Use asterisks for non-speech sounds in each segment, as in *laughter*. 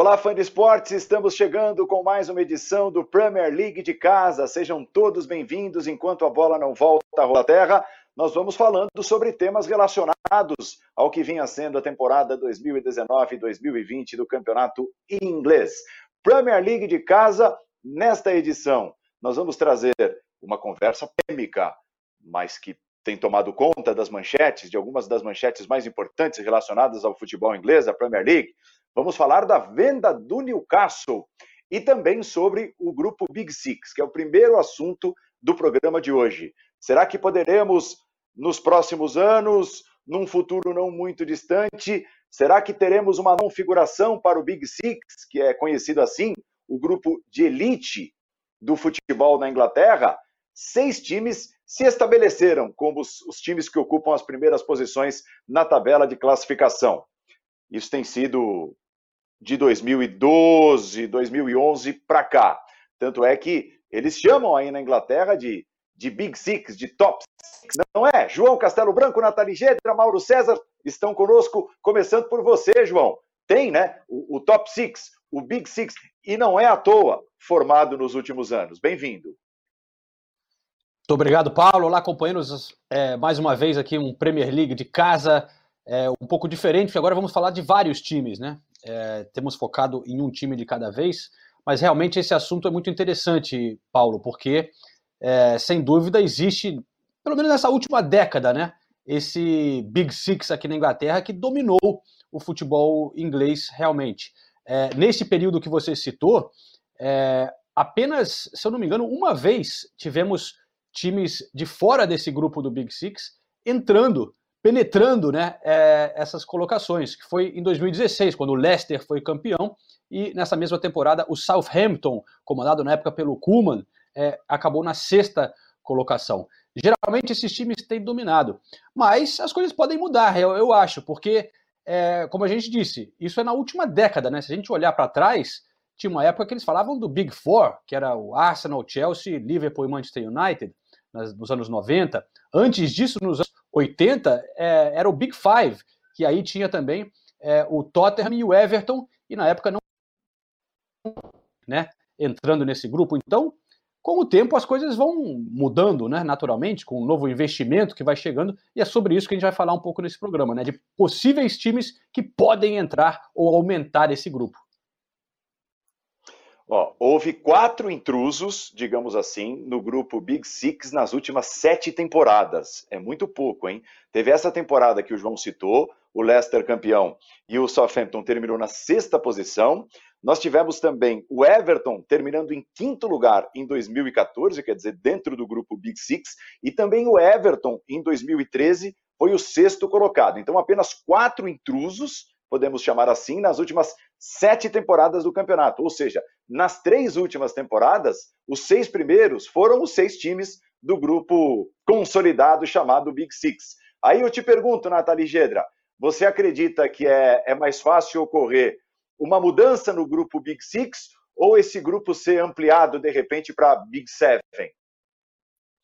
Olá, fã de esportes, estamos chegando com mais uma edição do Premier League de casa. Sejam todos bem-vindos. Enquanto a bola não volta à terra, nós vamos falando sobre temas relacionados ao que vinha sendo a temporada 2019-2020 do campeonato inglês. Premier League de casa, nesta edição, nós vamos trazer uma conversa polêmica, mas que tem tomado conta das manchetes, de algumas das manchetes mais importantes relacionadas ao futebol inglês, a Premier League. Vamos falar da venda do Newcastle e também sobre o grupo Big Six, que é o primeiro assunto do programa de hoje. Será que poderemos, nos próximos anos, num futuro não muito distante, será que teremos uma configuração para o Big Six, que é conhecido assim, o grupo de elite do futebol na Inglaterra? Seis times se estabeleceram como os, os times que ocupam as primeiras posições na tabela de classificação. Isso tem sido de 2012, 2011 para cá. Tanto é que eles chamam aí na Inglaterra de, de Big Six, de Top Six, não é? João Castelo Branco, Nathalie Gedra, Mauro César estão conosco, começando por você, João. Tem, né? O, o Top Six, o Big Six, e não é à toa formado nos últimos anos. Bem-vindo. Muito obrigado, Paulo. Olá, companheiros. É, mais uma vez aqui um Premier League de casa, é, um pouco diferente, porque agora vamos falar de vários times, né? É, temos focado em um time de cada vez, mas realmente esse assunto é muito interessante, Paulo, porque é, sem dúvida existe, pelo menos nessa última década, né, esse Big Six aqui na Inglaterra que dominou o futebol inglês realmente. É, nesse período que você citou, é, apenas, se eu não me engano, uma vez tivemos times de fora desse grupo do Big Six entrando penetrando né, é, essas colocações, que foi em 2016, quando o Leicester foi campeão, e nessa mesma temporada o Southampton, comandado na época pelo Kuhlman, é, acabou na sexta colocação. Geralmente esses times têm dominado, mas as coisas podem mudar, eu, eu acho, porque, é, como a gente disse, isso é na última década, né? Se a gente olhar para trás, tinha uma época que eles falavam do Big Four, que era o Arsenal, Chelsea, Liverpool e Manchester United, nos anos 90. Antes disso, nos anos 80, é, era o Big Five, que aí tinha também é, o Tottenham e o Everton, e na época não né, entrando nesse grupo. Então, com o tempo as coisas vão mudando, né, naturalmente, com um novo investimento que vai chegando, e é sobre isso que a gente vai falar um pouco nesse programa, né, de possíveis times que podem entrar ou aumentar esse grupo. Ó, houve quatro intrusos, digamos assim, no grupo Big Six nas últimas sete temporadas. É muito pouco, hein? Teve essa temporada que o João citou, o Leicester campeão e o Southampton terminou na sexta posição. Nós tivemos também o Everton terminando em quinto lugar em 2014, quer dizer, dentro do grupo Big Six, e também o Everton em 2013 foi o sexto colocado. Então, apenas quatro intrusos podemos chamar assim, nas últimas sete temporadas do campeonato. Ou seja, nas três últimas temporadas, os seis primeiros foram os seis times do grupo consolidado chamado Big Six. Aí eu te pergunto, Nathalie Gedra, você acredita que é, é mais fácil ocorrer uma mudança no grupo Big Six ou esse grupo ser ampliado de repente para Big Seven?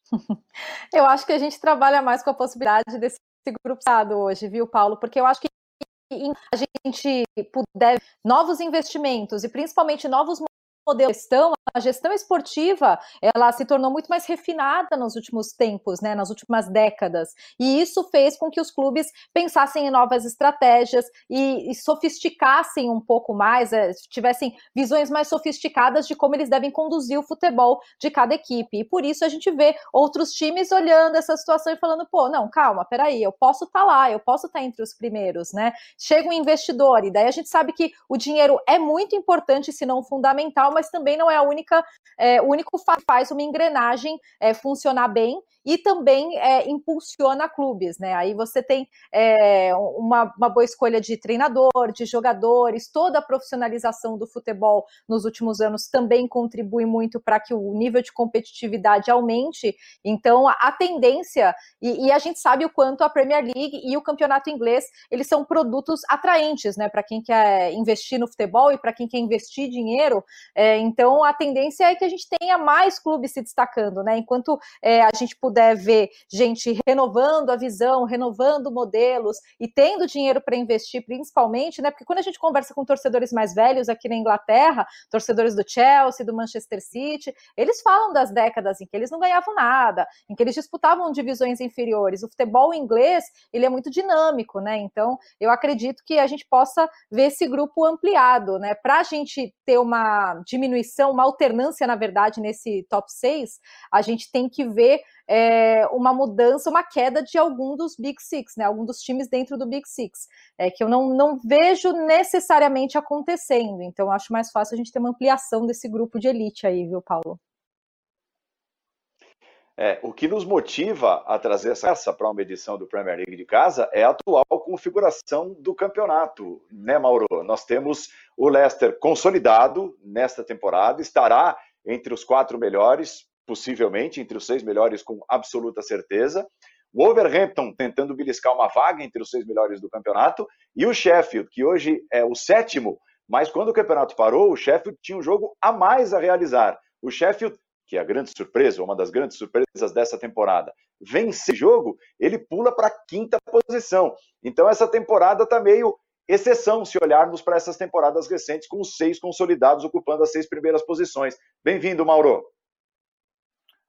*laughs* Eu acho que a gente trabalha mais com a possibilidade desse grupo hoje, viu, Paulo? Porque eu acho que a gente puder novos investimentos e principalmente novos modelo de gestão, a gestão esportiva, ela se tornou muito mais refinada nos últimos tempos, né, nas últimas décadas. E isso fez com que os clubes pensassem em novas estratégias e, e sofisticassem um pouco mais, é, tivessem visões mais sofisticadas de como eles devem conduzir o futebol de cada equipe. E por isso a gente vê outros times olhando essa situação e falando, pô, não, calma, peraí, eu posso estar tá lá, eu posso estar tá entre os primeiros, né? Chega um investidor, e daí a gente sabe que o dinheiro é muito importante, se não fundamental, mas também não é a única, é, o único que faz uma engrenagem é, funcionar bem e também é, impulsiona clubes, né? Aí você tem é, uma, uma, boa escolha de treinador, de jogadores, toda a profissionalização do futebol nos últimos anos também contribui muito para que o nível de competitividade aumente. Então, a, a tendência, e, e, a gente sabe o quanto a Premier League e o campeonato inglês eles são produtos atraentes, né? Para quem quer investir no futebol e para quem quer investir dinheiro. É, É, então, a tendência é que a gente tenha mais clubes se destacando, né? Enquanto é, a gente puder ver gente renovando a visão, renovando modelos e tendo dinheiro para investir, principalmente, né? Porque quando a gente conversa com torcedores mais velhos aqui na Inglaterra, torcedores do Chelsea, do Manchester City, eles falam das décadas em que eles não ganhavam nada, em que eles disputavam divisões inferiores. O futebol inglês, ele é muito dinâmico, né? Então, eu acredito que a gente possa ver esse grupo ampliado, né? Para a gente ter uma diminuição, uma alternância, na verdade, nesse top 6, a gente tem que ver é, uma mudança, uma queda de algum dos Big Six, né? Algum dos times dentro do Big Six, é, que eu não, não vejo necessariamente acontecendo. Então, acho mais fácil a gente ter uma ampliação desse grupo de elite aí, viu, Paulo? É, o que nos motiva a trazer essa para uma edição do Premier League de casa é a atual configuração do campeonato, né, Mauro? Nós temos o Leicester consolidado nesta temporada, estará entre os quatro melhores, possivelmente entre os seis melhores com absoluta certeza. O Wolverhampton tentando beliscar uma vaga entre os seis melhores do campeonato e o Sheffield, que hoje é o sétimo, mas quando o campeonato parou, o Sheffield tinha um jogo a mais a realizar. O Sheffield que é a grande surpresa, uma das grandes surpresas dessa temporada, vence jogo, ele pula para a quinta posição. Então essa temporada está meio exceção se olharmos para essas temporadas recentes, com os seis consolidados ocupando as seis primeiras posições. Bem-vindo, Mauro.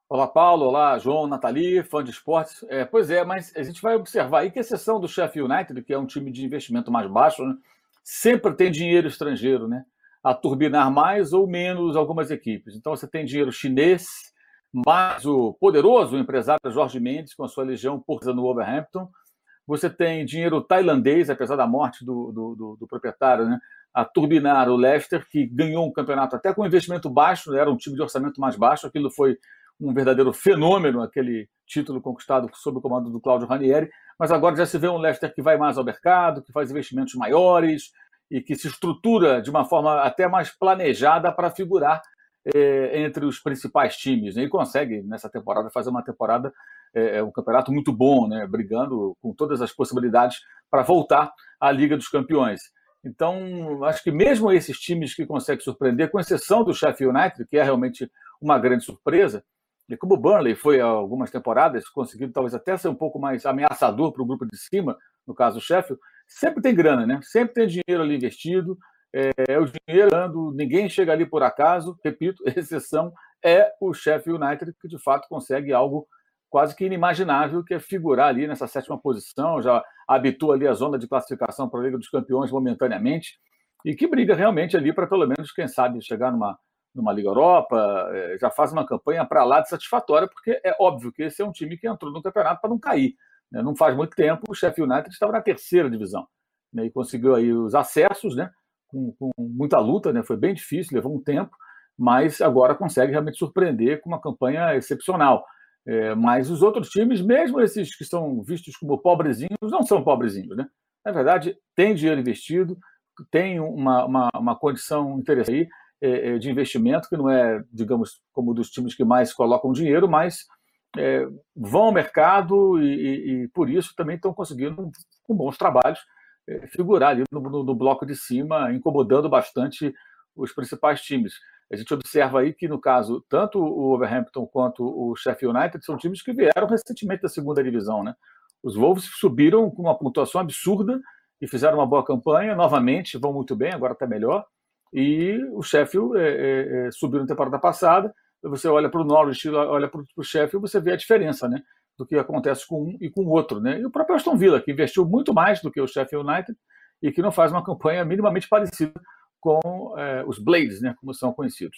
Olá, Paulo. Olá, João, Nathalie, fã de esportes. É, pois é, mas a gente vai observar aí que, exceção do Sheffield United, que é um time de investimento mais baixo, né, sempre tem dinheiro estrangeiro, né? A turbinar mais ou menos algumas equipes. Então você tem dinheiro chinês, mais o poderoso empresário Jorge Mendes com a sua legião portuguesa no Wolverhampton. Você tem dinheiro tailandês, apesar da morte do, do, do, do proprietário, né? a turbinar o Leicester, que ganhou um campeonato até com investimento baixo, era um time de orçamento mais baixo. Aquilo foi um verdadeiro fenômeno, aquele título conquistado sob o comando do Cláudio Ranieri. Mas agora já se vê um Leicester que vai mais ao mercado, que faz investimentos maiores, e que se estrutura de uma forma até mais planejada para figurar é, entre os principais times. Né? E consegue, nessa temporada, fazer uma temporada, é, um campeonato muito bom, né? brigando com todas as possibilidades para voltar à Liga dos Campeões. Então, acho que mesmo esses times que conseguem surpreender, com exceção do Sheffield United, que é realmente uma grande surpresa, e como o Burnley foi há algumas temporadas, conseguindo talvez até ser um pouco mais ameaçador para o grupo de cima, no caso do Sheffield, sempre tem grana, né? Sempre tem dinheiro ali investido, é, é o dinheiro dando, ninguém chega ali por acaso, repito, *laughs* exceção é o Sheffield United, que de fato consegue algo quase que inimaginável, que é figurar ali nessa sétima posição, já habitua ali a zona de classificação para a Liga dos Campeões momentaneamente, e que briga realmente ali para pelo menos, quem sabe, chegar numa, numa Liga Europa, é, já faz uma campanha para lá de satisfatória, porque é óbvio que esse é um time que entrou no campeonato para não cair. Né? Não faz muito tempo, o Sheffield United estava na terceira divisão né? e conseguiu aí os acessos, né? Com, com, muita luta, né? Foi bem difícil, levou um tempo, mas agora consegue realmente surpreender com uma campanha excepcional. É, mas os outros times, mesmo esses que são vistos como pobrezinhos, não são pobrezinhos, né? Na verdade, tem dinheiro investido, tem uma, uma, uma condição interessante aí, é, é de investimento, que não é, digamos, como dos times que mais colocam dinheiro, mas é, vão ao mercado e, e, e, por isso também estão conseguindo, com bons trabalhos, é, figurar ali no, no, no, bloco de cima, incomodando bastante os principais times. A gente observa aí que, no caso, tanto o Overhampton quanto o Sheffield United são times que vieram recentemente da segunda divisão. Né? Os Wolves subiram com uma pontuação absurda e fizeram uma boa campanha, novamente vão muito bem, agora está melhor. E o Sheffield é, é, é subiu na temporada passada você olha para o Norwich, olha para o Sheffield, você vê a diferença, né? Do que acontece com um e com o outro, né? E o próprio Aston Villa, que investiu muito mais do que o Sheffield United e que não faz uma campanha minimamente parecida com é, os Blades, né? Como são conhecidos.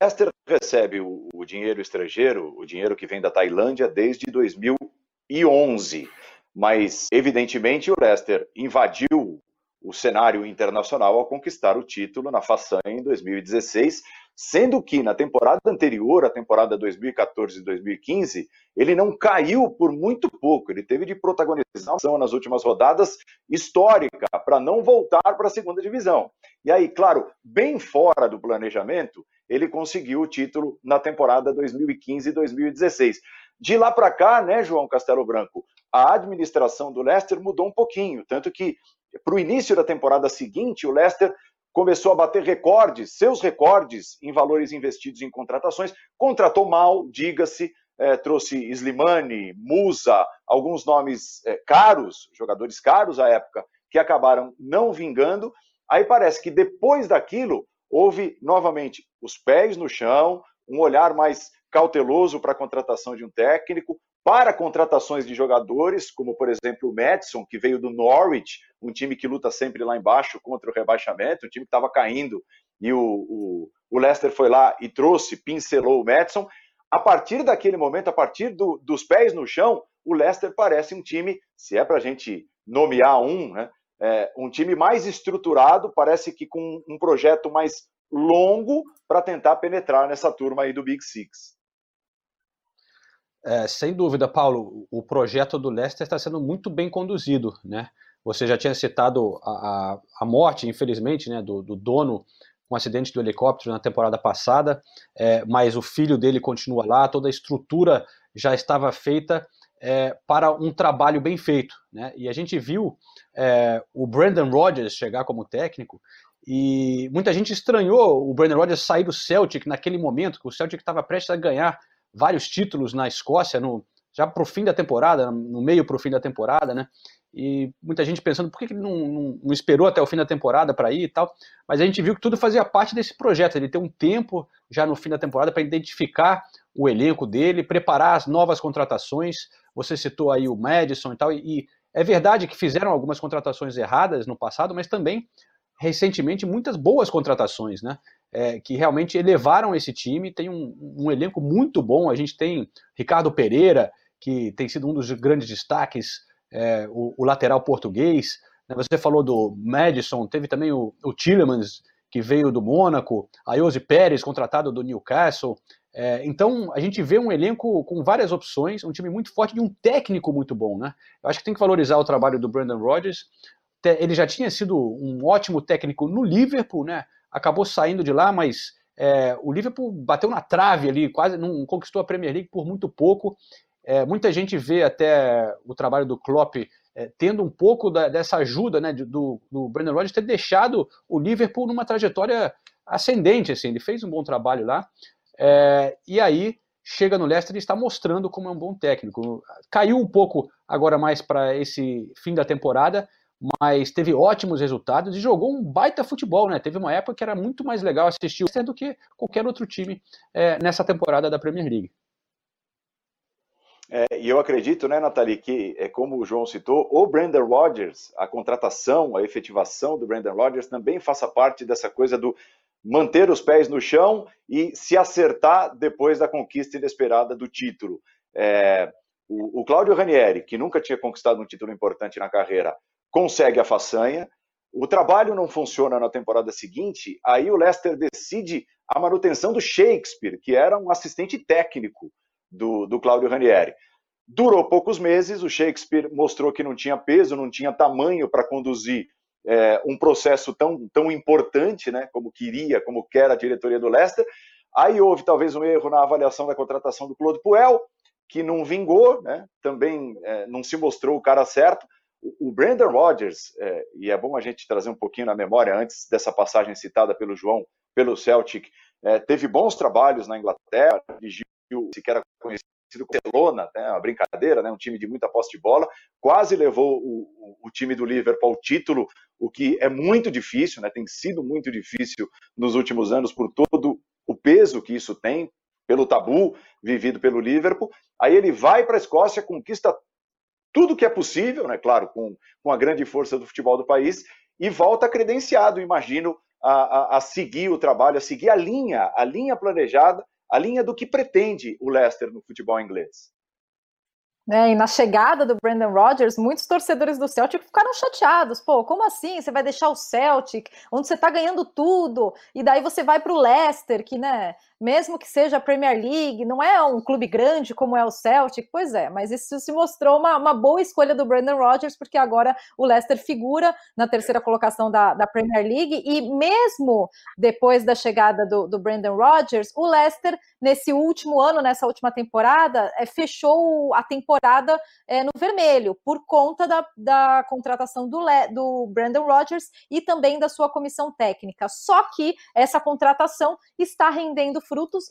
Leicester recebe o, o dinheiro estrangeiro, o dinheiro que vem da Tailândia desde 2011, mas evidentemente o Leicester invadiu o cenário internacional ao conquistar o título na façanha em 2016, sendo que na temporada anterior, a temporada 2014 e 2015, ele não caiu por muito pouco, ele teve de protagonização nas últimas rodadas histórica para não voltar para a segunda divisão. E aí, claro, bem fora do planejamento, ele conseguiu o título na temporada 2015 e 2016. De lá para cá, né, João Castelo Branco, a administração do Leicester mudou um pouquinho, tanto que para o início da temporada seguinte, o Leicester começou a bater recordes, seus recordes em valores investidos em contratações, contratou mal, diga-se, é, trouxe Slimani, Musa, alguns nomes é, caros, jogadores caros à época, que acabaram não vingando. Aí parece que depois daquilo houve novamente os pés no chão, um olhar mais cauteloso para a contratação de um técnico, para contratações de jogadores, como por exemplo o Madison, que veio do Norwich, um time que luta sempre lá embaixo contra o rebaixamento, um time que estava caindo, e o, o, o, Leicester foi lá e trouxe, pincelou o Madison. A partir daquele momento, a partir do, dos pés no chão, o Leicester parece um time, se é para a gente nomear um, né, é, um time mais estruturado, parece que com um projeto mais longo para tentar penetrar nessa turma aí do Big Six. É, sem dúvida, Paulo, o projeto do Leicester está sendo muito bem conduzido, né? Você já tinha citado a, a, morte, infelizmente, né, do, do, dono com um acidente do helicóptero na temporada passada, é, mas o filho dele continua lá, toda a estrutura já estava feita é, para um trabalho bem feito, né? E a gente viu é, o Brandon Rodgers chegar como técnico e muita gente estranhou o Brandon Rodgers sair do Celtic naquele momento, que o Celtic estava prestes a ganhar vários títulos na Escócia, no, já para o fim da temporada, no meio para o fim da temporada, né? E muita gente pensando por que ele não, não, não esperou até o fim da temporada para ir e tal. Mas a gente viu que tudo fazia parte desse projeto. Ele tem um tempo já no fim da temporada para identificar o elenco dele, preparar as novas contratações. Você citou aí o Madison e tal. E, e é verdade que fizeram algumas contratações erradas no passado, mas também recentemente muitas boas contratações, né? é, que realmente elevaram esse time. Tem um, um, elenco muito bom. A gente tem Ricardo Pereira, que tem sido um dos grandes destaques, é, o, o, lateral português. Né? Você falou do Madison, teve também o, o Tillemans, que veio do Mônaco, a Iose Pérez, contratado do Newcastle. É, então, a gente vê um elenco com várias opções, um time muito forte e um técnico muito bom, né? Eu acho que tem que valorizar o trabalho do Brandon Rodgers. Ele já tinha sido um ótimo técnico no Liverpool, né? acabou saindo de lá, mas é, o Liverpool bateu na trave ali, quase não conquistou a Premier League por muito pouco. É, muita gente vê até o trabalho do Klopp é, tendo um pouco da, dessa ajuda né, do, do Brendan Rodgers ter deixado o Liverpool numa trajetória ascendente. Assim, ele fez um bom trabalho lá. É, e aí chega no Leicester e está mostrando como é um bom técnico. Caiu um pouco agora mais para esse fim da temporada, mas teve ótimos resultados e jogou um baita futebol, né? Teve uma época que era muito mais legal assistir o Leicester do que qualquer outro time é, nessa temporada da Premier League. É, e eu acredito, né, Nathalie, que, é, como o João citou, o Brandon Rodgers, a contratação, a efetivação do Brandon Rodgers também faça parte dessa coisa do manter os pés no chão e se acertar depois da conquista inesperada do título. É, o, o Claudio Ranieri, que nunca tinha conquistado um título importante na carreira, consegue a façanha. O trabalho não funciona na temporada seguinte, aí o Leicester decide a manutenção do Shakespeare, que era um assistente técnico do, do Claudio Ranieri. Durou poucos meses, o Shakespeare mostrou que não tinha peso, não tinha tamanho para conduzir é, um processo tão, tão importante, né, como queria, como quer a diretoria do Leicester. Aí houve talvez um erro na avaliação da contratação do Claude Puel, que não vingou, né, também é, não se mostrou o cara certo o Brandon Rodgers, é, e é bom a gente trazer um pouquinho na memória antes dessa passagem citada pelo João, pelo Celtic, é, teve bons trabalhos na Inglaterra, dirigiu se que era conhecido como Barcelona, né, uma brincadeira, né, um time de muita posse de bola, quase levou o, o, o, time do Liverpool ao título, o que é muito difícil, né, tem sido muito difícil nos últimos anos por todo o peso que isso tem, pelo tabu vivido pelo Liverpool. Aí ele vai para a Escócia, conquista tudo que é possível, né, claro, com, com a grande força do futebol do país, e volta credenciado, imagino, a, a, a, seguir o trabalho, a seguir a linha, a linha planejada, a linha do que pretende o Leicester no futebol inglês. É, e na chegada do Brandon Rodgers, muitos torcedores do Celtic ficaram chateados. Pô, como assim? Você vai deixar o Celtic, onde você tá ganhando tudo, e daí você vai para o Leicester, que, né, mesmo que seja a Premier League, não é um clube grande como é o Celtic, pois é, mas isso se mostrou uma, uma boa escolha do Brandon Rodgers, porque agora o Leicester figura na terceira colocação da, da Premier League, e mesmo depois da chegada do, do Brandon Rodgers, o Leicester, nesse último ano, nessa última temporada, é, fechou a temporada é, no vermelho, por conta da, da contratação do, Le, do Brandon Rodgers e também da sua comissão técnica. Só que essa contratação está rendendo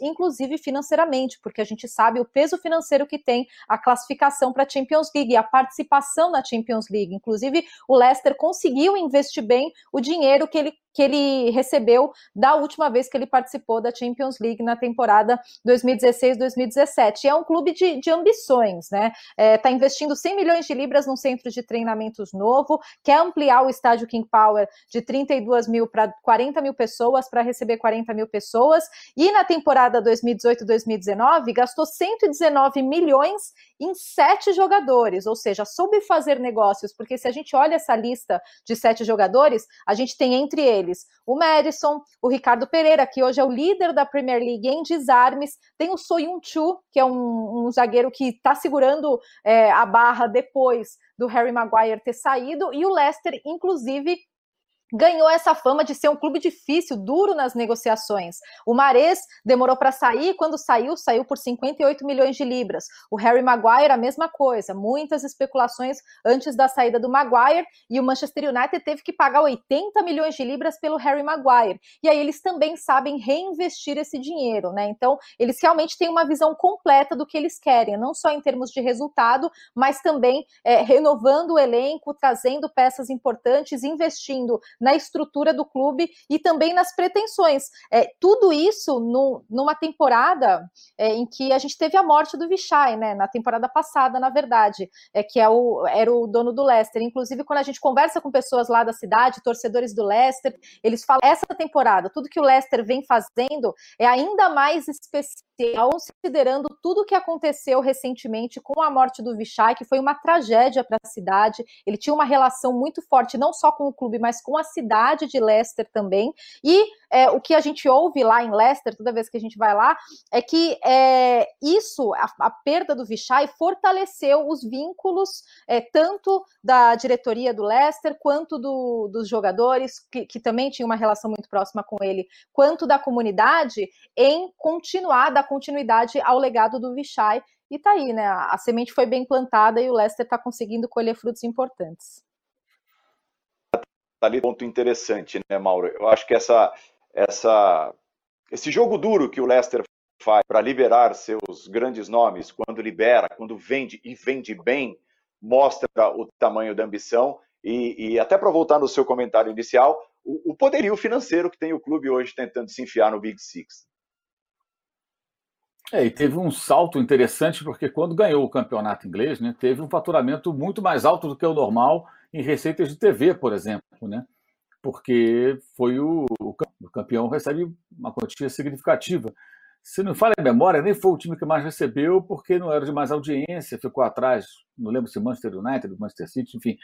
inclusive financeiramente, porque a gente sabe o peso financeiro que tem a classificação para a Champions League, a participação na Champions League. Inclusive, o Leicester conseguiu investir bem o dinheiro que ele que ele recebeu da última vez que ele participou da Champions League na temporada 2016-2017. É um clube de, de ambições, né? Está é, tá investindo 100 milhões de libras num centro de treinamentos novo, quer ampliar o estádio King Power de 32 mil para 40 mil pessoas, para receber 40 mil pessoas, e na temporada 2018-2019 gastou 119 milhões em sete jogadores, ou seja, soube fazer negócios, porque se a gente olha essa lista de sete jogadores, a gente tem entre eles o Madison, o Ricardo Pereira, que hoje é o líder da Premier League em desarmes, tem o Soyun Chu, que é um, um zagueiro que está segurando é, a barra depois do Harry Maguire ter saído, e o Leicester, inclusive, ganhou essa fama de ser um clube difícil, duro nas negociações. O Mares demorou para sair, quando saiu, saiu por 58 milhões de libras. O Harry Maguire, a mesma coisa, muitas especulações antes da saída do Maguire, e o Manchester United teve que pagar 80 milhões de libras pelo Harry Maguire. E aí eles também sabem reinvestir esse dinheiro, né? Então, eles realmente têm uma visão completa do que eles querem, não só em termos de resultado, mas também é, renovando o elenco, trazendo peças importantes, investindo na estrutura do clube e também nas pretensões. É, tudo isso no, numa temporada é, em que a gente teve a morte do Vichai, né? Na temporada passada, na verdade, é, que é o, era o dono do Leicester. Inclusive, quando a gente conversa com pessoas lá da cidade, torcedores do Leicester, eles falam essa temporada, tudo que o Leicester vem fazendo é ainda mais especial, considerando tudo que aconteceu recentemente com a morte do Vichai, que foi uma tragédia para a cidade. Ele tinha uma relação muito forte, não só com o clube, mas com a cidade de Leicester também. E é, o que a gente ouve lá em Leicester, toda vez que a gente vai lá, é que é, isso, a, a, perda do Vichai, fortaleceu os vínculos é, tanto da diretoria do Leicester quanto do, dos jogadores, que, que também tinha uma relação muito próxima com ele, quanto da comunidade, em continuar, dar continuidade ao legado do Vichai. E tá aí, né? A, a semente foi bem plantada e o Leicester está conseguindo colher frutos importantes tá ali ponto interessante, né, Mauro? Eu acho que essa, essa, esse jogo duro que o Leicester faz para liberar seus grandes nomes, quando libera, quando vende e vende bem, mostra o tamanho da ambição. E, e até para voltar no seu comentário inicial, o, o poderio financeiro que tem o clube hoje tentando se enfiar no Big Six. É, e teve um salto interessante, porque quando ganhou o campeonato inglês, né, teve um faturamento muito mais alto do que o normal em receitas de TV, por exemplo, né? porque foi o, o campeão recebe uma quantia significativa. Se não falha a memória, nem foi o time que mais recebeu, porque não era de mais audiência, ficou atrás, não lembro se Manchester United, Manchester City, enfim,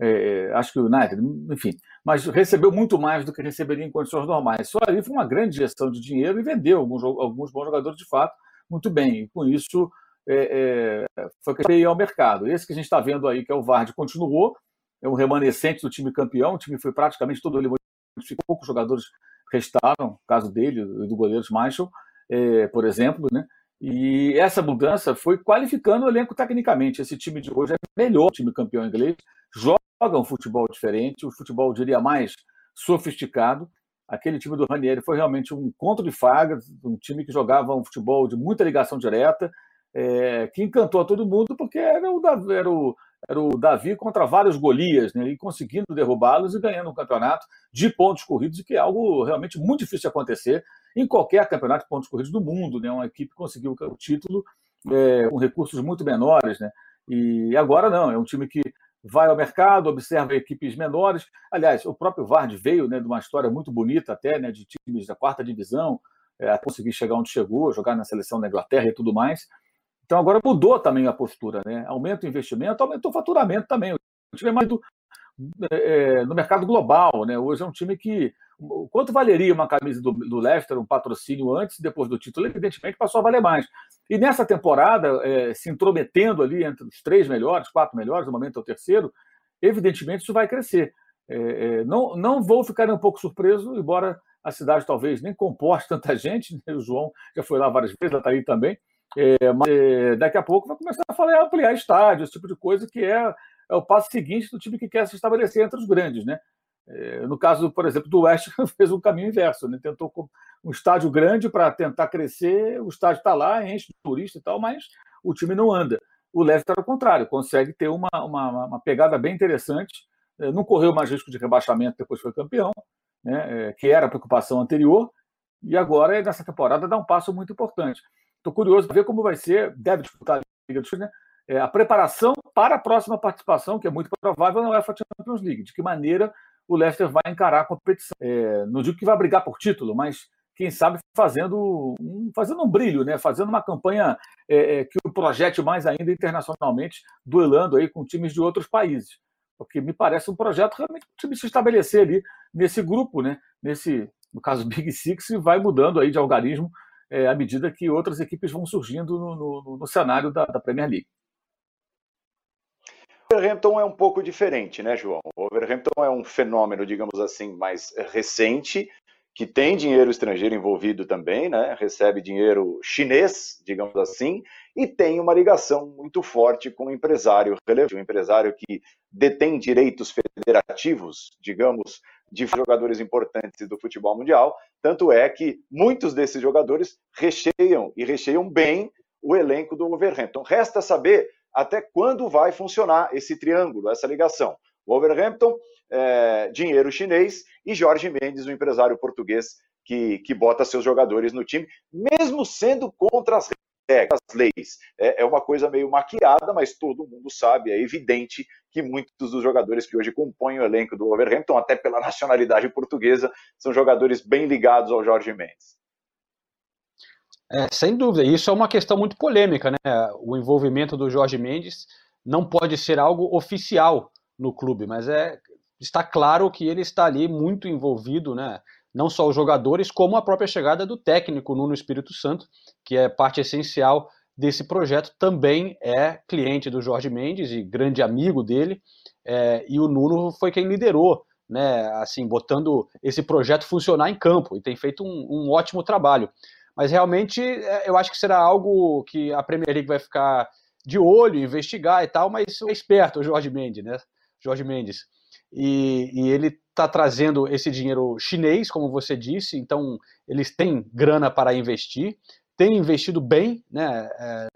é, acho que o United, enfim, mas recebeu muito mais do que receberia em condições normais. Só ali foi uma grande gestão de dinheiro e vendeu alguns, alguns bons jogadores de fato muito bem. E com isso é, é, foi que ao mercado. Esse que a gente está vendo aí, que é o Vard, continuou, é um remanescente do time campeão, o time foi praticamente todo ele poucos jogadores restaram, caso dele e do goleiro Marshall, é, por exemplo, né? E essa mudança foi qualificando o elenco tecnicamente. Esse time de hoje é melhor time campeão inglês, joga um futebol diferente, um futebol, diria, mais sofisticado. Aquele time do Ranieri foi realmente um conto de fagas, um time que jogava um futebol de muita ligação direta, é, que encantou a todo mundo, porque era o, era o, era o Davi contra vários Golias, né, e conseguindo derrubá-los e ganhando um campeonato de pontos corridos, que é algo realmente muito difícil de acontecer em qualquer campeonato de pontos corridos do mundo. Né, uma equipe conseguiu o título é, com recursos muito menores, né, e agora não, é um time que vai ao mercado, observa equipes menores. Aliás, o próprio Vard veio né, de uma história muito bonita até, né, de times da quarta divisão, é, conseguir chegar onde chegou, jogar na seleção da Inglaterra e tudo mais. Então agora mudou também a postura, né? Aumenta o investimento, aumentou o faturamento também. O time é mais do, é, no mercado global. Né? Hoje é um time que. Quanto valeria uma camisa do, do Leicester, um patrocínio antes e depois do título? Evidentemente passou a valer mais. E nessa temporada, é, se intrometendo ali entre os três melhores, quatro melhores, no momento é o terceiro, evidentemente isso vai crescer. É, é, não, não vou ficar um pouco surpreso, embora a cidade talvez nem comporte *laughs* tanta gente, né? o João já foi lá várias vezes, ela está aí também, é, mas é, daqui a pouco vai começar a falar ampliar estádio, esse tipo de coisa, que é, é, o passo seguinte do time que quer se estabelecer entre os grandes. Né? É, no caso, por exemplo, do West, *laughs* fez um caminho inverso, né? tentou um estádio grande para tentar crescer, o estádio está lá, enche de turista e tal, mas o time não anda. O Leicester, ao contrário, consegue ter uma, uma, uma pegada bem interessante, é, não correu mais risco de rebaixamento depois foi campeão, né? É, que era a preocupação anterior, e agora, nessa temporada, dá um passo muito importante. Estou curioso para ver como vai ser, deve disputar a Liga do Sul, né? É, a preparação para a próxima participação, que é muito provável na UEFA Champions League. De que maneira o Leicester vai encarar a competição. É, não digo que vai brigar por título, mas quem sabe fazendo um, fazendo um brilho, né? fazendo uma campanha é, é, que o projete mais ainda internacionalmente, duelando aí com times de outros países. Porque me parece um projeto realmente para o time se estabelecer ali nesse grupo, né? nesse, no caso *laughs* Big Six, e vai mudando aí de algarismo é, à medida que outras equipes vão surgindo no, no, no cenário da, da, Premier League. O Wolverhampton é um pouco diferente, né, João? O Wolverhampton é um fenômeno, digamos assim, mais recente, que tem dinheiro estrangeiro envolvido também, né? Recebe dinheiro chinês, digamos assim, e tem uma ligação muito forte com o empresário relevante, um empresário que detém direitos federativos, digamos, de jogadores importantes do futebol mundial. Tanto é que muitos desses jogadores recheiam e recheiam bem o elenco do Wolverhampton. Resta saber até quando vai funcionar esse triângulo, essa ligação. Wolverhampton, é, dinheiro chinês e Jorge Mendes, o empresário português que, que bota seus jogadores no time, mesmo sendo contra as regras, as leis. É, é uma coisa meio maquiada, mas todo mundo sabe, é evidente que muitos dos jogadores que hoje compõem o elenco do Wolverhampton, até pela *laughs* nacionalidade portuguesa, são jogadores bem ligados ao Jorge Mendes. É, sem dúvida, isso é uma questão muito polêmica, né? O envolvimento do Jorge Mendes não pode ser algo oficial no clube, mas é está claro que ele está ali muito envolvido, né? Não só os jogadores, como a própria chegada do técnico Nuno Espírito Santo, que é parte essencial desse projeto, também é cliente do Jorge Mendes e grande amigo dele, é, e o Nuno foi quem liderou, né? Assim, botando esse projeto funcionar em campo e tem feito um, um ótimo trabalho. Mas realmente é, eu acho que será algo que a Premier League vai ficar de olho, investigar e tal, mas é esperto o Jorge Mendes, né? Jorge Mendes. E, e ele está trazendo esse dinheiro chinês, como você disse, então eles têm grana para investir, têm investido bem, né? É,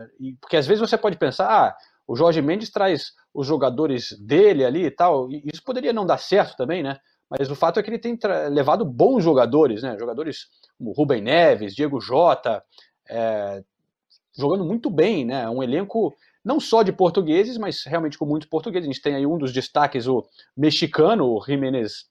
porque às vezes você pode pensar, ah, o Jorge Mendes traz os jogadores dele ali e tal, e isso poderia não dar certo também, né? Mas o fato é que ele tem levado bons jogadores, né? Jogadores como Rubem Neves, Diego Jota, é, jogando muito bem, né? Um elenco não só de portugueses, mas realmente com muitos portugueses. A gente tem aí um dos destaques, o mexicano, o Jiménez,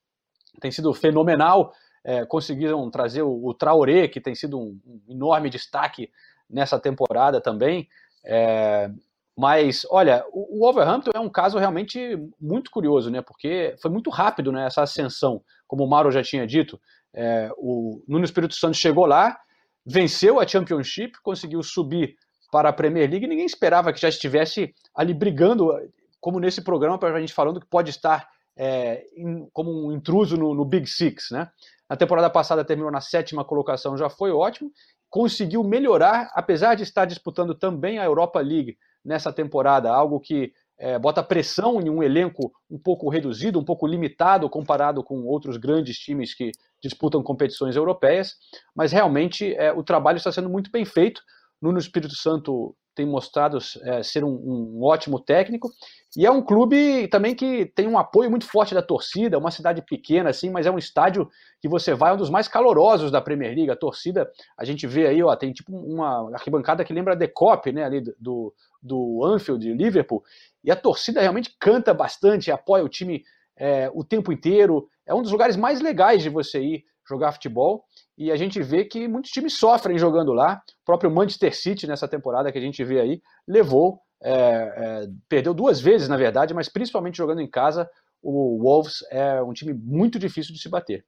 tem sido fenomenal. É, conseguiram trazer o, o Traoré, que tem sido um, um enorme destaque nessa temporada também. É, mas, olha, o, Wolverhampton é um caso realmente muito curioso, né? Porque foi muito rápido né, essa ascensão, como o Mauro já tinha dito. É, o Nuno Espírito Santo chegou lá, venceu a Championship, conseguiu subir para a Premier League ninguém esperava que já estivesse ali brigando, como nesse programa, para a gente falando que pode estar é, in, como um intruso no, no Big Six, né? Na temporada passada terminou na sétima colocação, já foi ótimo. Conseguiu melhorar, apesar de estar disputando também a Europa League nessa temporada, algo que é, bota pressão em um elenco um pouco reduzido, um pouco limitado comparado com outros grandes times que disputam competições europeias, mas realmente é, o trabalho está sendo muito bem feito. Nuno Espírito Santo tem mostrado é, ser um, um, ótimo técnico e é um clube também que tem um apoio muito forte da torcida, uma cidade pequena assim, mas é um estádio que você vai, é um dos mais calorosos da Premier League. A torcida, a gente vê aí, ó, tem tipo uma arquibancada que lembra a Decop, né, ali do, do Anfield, de Liverpool, e a torcida realmente canta bastante, apoia o time é, o tempo inteiro. É um dos lugares mais legais de você ir jogar futebol. E a gente vê que muitos times sofrem jogando lá. O próprio Manchester City, nessa temporada que a gente vê aí, levou, é, é, perdeu duas vezes, na verdade, mas principalmente jogando em casa, o Wolves é um time muito difícil de se bater.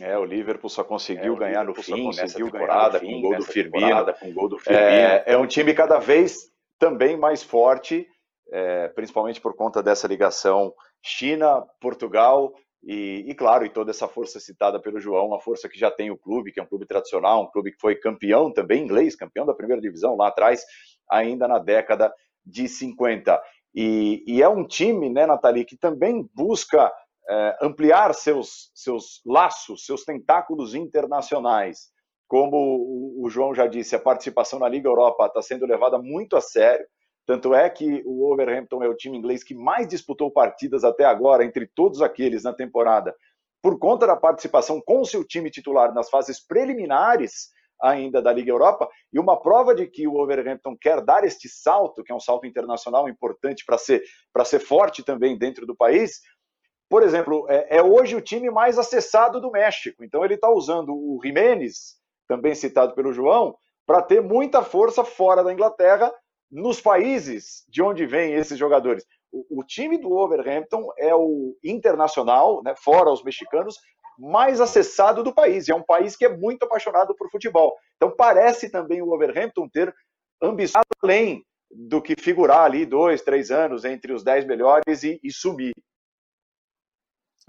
É, o Liverpool só conseguiu é, ganhar no fim nessa temporada, fim, com gol do Firmino. Com gol do Firmino. É, é, um time cada vez também mais forte, é, principalmente por conta dessa ligação China, Portugal e, e, claro, e toda essa força citada pelo João, uma força que já tem o clube, que é um clube tradicional, um clube que foi campeão também inglês, campeão da primeira divisão lá atrás, ainda na década de 50. E, e é um time, né, Nathalie, que também busca é, ampliar seus, seus laços, seus tentáculos internacionais. Como o, o João já disse, a participação na Liga Europa está sendo levada muito a sério. Tanto é que o Wolverhampton é o time inglês que mais disputou partidas até agora, entre todos aqueles na temporada, por conta da participação com seu time titular nas fases preliminares ainda da Liga Europa. E uma prova de que o Wolverhampton quer dar este salto, que é um salto internacional importante para ser, ser forte também dentro do país. Por exemplo, é, é hoje o time mais acessado do México. Então ele está usando o Jiménez, também citado pelo João, para ter muita força fora da Inglaterra nos países de onde vêm esses jogadores. O, o time do Wolverhampton é o internacional, né, fora os mexicanos, mais acessado do país. É um país que é muito apaixonado por futebol. Então parece também o Wolverhampton ter ambição além do que figurar ali dois, três anos entre os dez melhores e, e subir.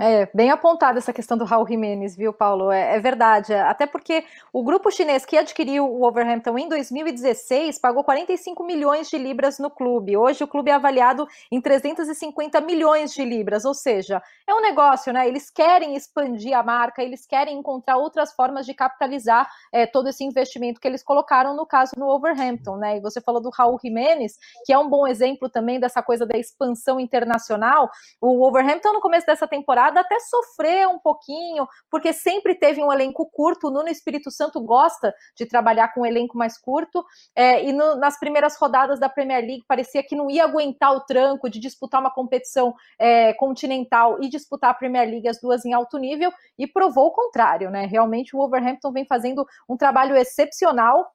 É, bem apontada essa questão do Raul Jimenez, viu, Paulo? É, é, verdade. Até porque o grupo chinês que adquiriu o Wolverhampton em 2016 pagou 45 milhões de libras no clube. Hoje o clube é avaliado em 350 milhões de libras, ou seja, é um negócio, né? Eles querem expandir a marca, eles querem encontrar outras formas de capitalizar é, todo esse investimento que eles colocaram, no caso, no Wolverhampton, né? E você falou do Raul Jimenez, que é um bom exemplo também dessa coisa da expansão internacional. O Wolverhampton, no começo dessa temporada, temporada até sofreu um pouquinho, porque sempre teve um elenco curto. O Nuno Espírito Santo gosta de trabalhar com um elenco mais curto. É, e no, nas primeiras rodadas da Premier League parecia que não ia aguentar o tranco de disputar uma competição é, continental e disputar a Premier League as duas em alto nível, e provou o contrário, né? Realmente o Wolverhampton vem fazendo um trabalho excepcional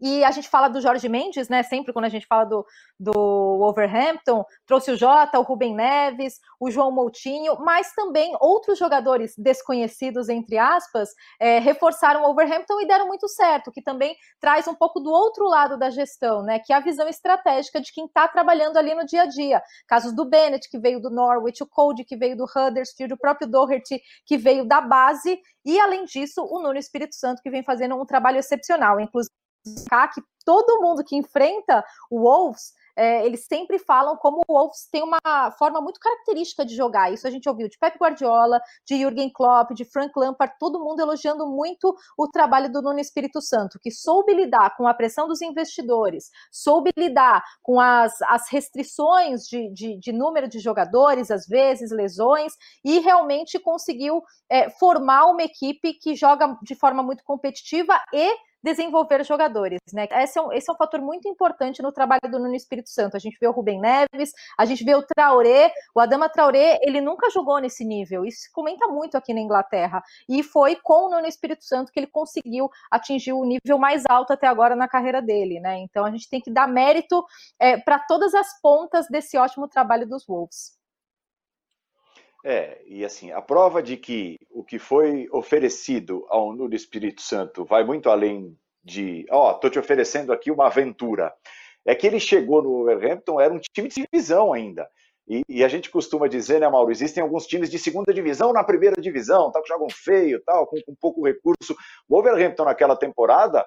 e a gente fala do Jorge Mendes, né? Sempre quando a gente fala do, do Wolverhampton, trouxe o Jota, o Rubem Neves, o João Moutinho, mas também outros jogadores desconhecidos, entre aspas, é, reforçaram o Wolverhampton e deram muito certo, que também traz um pouco do outro lado da gestão, né? Que é a visão estratégica de quem está trabalhando ali no dia a dia. Casos do Bennett, que veio do Norwich, o Cody, que veio do Huddersfield, o próprio Doherty, que veio da base, e além disso, o Nuno Espírito Santo, que vem fazendo um trabalho excepcional. Inclusive, que todo mundo que enfrenta o Wolves é, eles sempre falam como o Wolves tem uma forma muito característica de jogar. Isso a gente ouviu de Pep Guardiola, de Jürgen Klopp, de Frank Lampard, todo mundo elogiando muito o trabalho do Nuno Espírito Santo, que soube lidar com a pressão dos investidores, soube lidar com as, as restrições de, de, de número de jogadores, às vezes, lesões, e realmente conseguiu é, formar uma equipe que joga de forma muito competitiva e desenvolver jogadores, né? Esse é, um, esse é um fator muito importante no trabalho do Nuno Espírito Santo. A gente vê o Rubem Neves, a gente vê o Traoré, o Adama Traoré, ele nunca jogou nesse nível. Isso se comenta muito aqui na Inglaterra. E foi com o Nuno Espírito Santo que ele conseguiu atingir o nível mais alto até agora na carreira dele, né? Então a gente tem que dar mérito é, para todas as pontas desse ótimo trabalho dos Wolves. É, e assim, a prova de que o que foi oferecido ao Nuno Espírito Santo vai muito além de, ó, oh, tô te oferecendo aqui uma aventura. É que ele chegou no Wolverhampton, era um time de divisão ainda. E, e, a gente costuma dizer, né, Mauro, existem alguns times de segunda divisão na primeira divisão, tal, que jogam feio, tal, com, com pouco recurso. O Wolverhampton naquela temporada,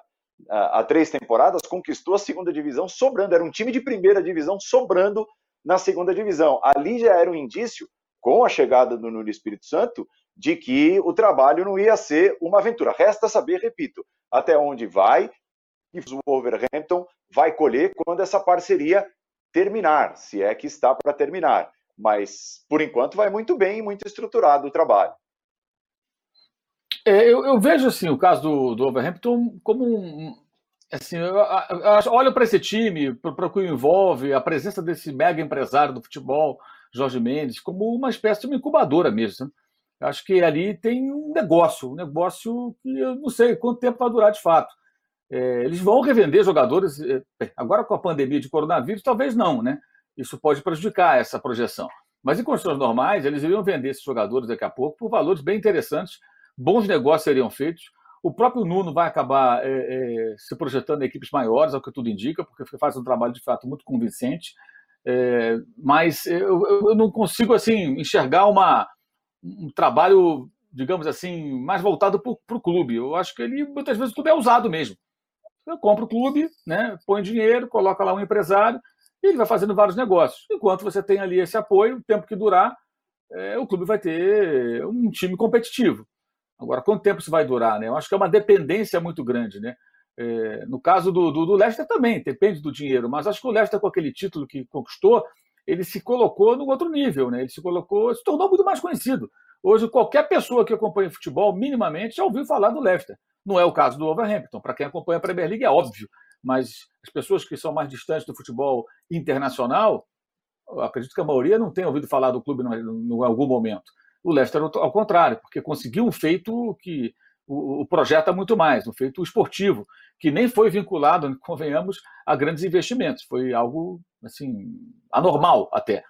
há três temporadas, conquistou a segunda divisão sobrando. Era um time de primeira divisão sobrando na segunda divisão. Ali já era um indício com a chegada do Nuno Espírito Santo, de que o trabalho não ia ser uma aventura. Resta saber, repito, até onde vai e o Wolverhampton vai colher quando essa parceria terminar, se é que está para terminar. Mas, por enquanto, vai muito bem, muito estruturado o trabalho. É, eu, eu, vejo assim o caso do, do Wolverhampton como um, assim, eu, eu olho para esse time, para o que envolve a presença desse mega empresário do futebol, Jorge Mendes, como uma espécie de uma incubadora mesmo. Né? Acho que ali tem um negócio, um negócio que eu não sei quanto tempo vai durar de fato. É, eles vão revender jogadores, é, agora com a pandemia de coronavírus, talvez não, né? Isso pode prejudicar essa projeção. Mas em condições normais, eles iriam vender esses jogadores daqui a pouco por valores bem interessantes, bons negócios seriam feitos. O próprio Nuno vai acabar é, é, se projetando em equipes maiores, é o que tudo indica, porque faz um trabalho de fato muito convincente. É, mas eu, eu, não consigo assim enxergar uma, um trabalho, digamos assim, mais voltado para o clube. Eu acho que ele muitas vezes o clube é usado mesmo. Eu compro o clube, né, põe dinheiro, coloca lá um empresário e ele vai fazendo vários negócios. Enquanto você tem ali esse apoio, o tempo que durar, é, o clube vai ter um time competitivo. Agora, quanto tempo isso vai durar? Né? Eu acho que é uma dependência muito grande. Né? É, no caso do, do, do, Leicester também, depende do dinheiro, mas acho que o Leicester, com aquele título que conquistou, ele se colocou num outro nível, né? ele se colocou, se tornou muito mais conhecido. Hoje, qualquer pessoa que acompanha futebol, minimamente, já ouviu falar do Leicester. Não é o caso do Overhampton. Para quem acompanha a Premier League, é óbvio, mas as pessoas que são mais distantes do futebol internacional, acredito que a maioria não tenha ouvido falar do clube em algum momento. O Leicester, ao contrário, porque conseguiu um feito que o, projeta muito mais, um feito esportivo, que nem foi vinculado, *laughs* convenhamos, a grandes investimentos. Foi algo assim anormal até.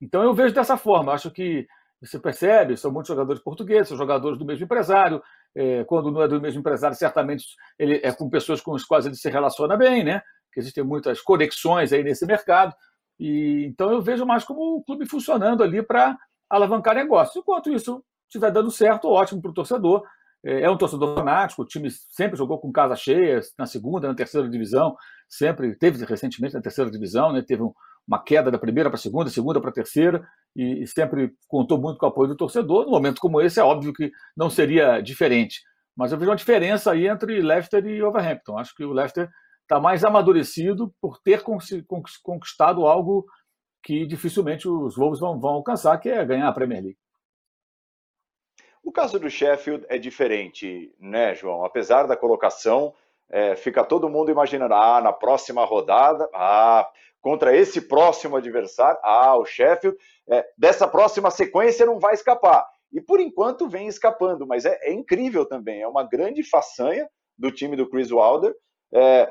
Então eu vejo dessa forma. Acho que você percebe, são muitos jogadores portugueses, são jogadores do mesmo empresário. É, quando não é do mesmo empresário, certamente ele é com pessoas com as quais ele se relaciona bem, né? Que existem muitas conexões aí nesse mercado. E então eu vejo mais como o clube funcionando ali para alavancar negócio. Enquanto isso estiver dando certo, ótimo para o torcedor. É, é um torcedor fanático, o time sempre jogou com casa cheia, na segunda, na terceira divisão, sempre teve recentemente na terceira divisão, né? teve uma queda da primeira para a segunda, segunda para a terceira, e, sempre contou muito com o apoio do torcedor. No momento como esse, é óbvio que não seria diferente. Mas eu vejo uma diferença aí entre Leicester e Overhampton. Acho que o Leicester está mais amadurecido por ter conquistado algo que dificilmente os Wolves vão alcançar, que é ganhar a Premier League. O caso do Sheffield é diferente, né, João? Apesar da colocação, é, fica todo mundo imaginando, ah, na próxima rodada, ah, contra esse próximo adversário, ah, o Sheffield, é, dessa próxima sequência não vai escapar. E por enquanto vem escapando, mas é, é incrível também, é uma grande façanha do time do Chris Wilder. É,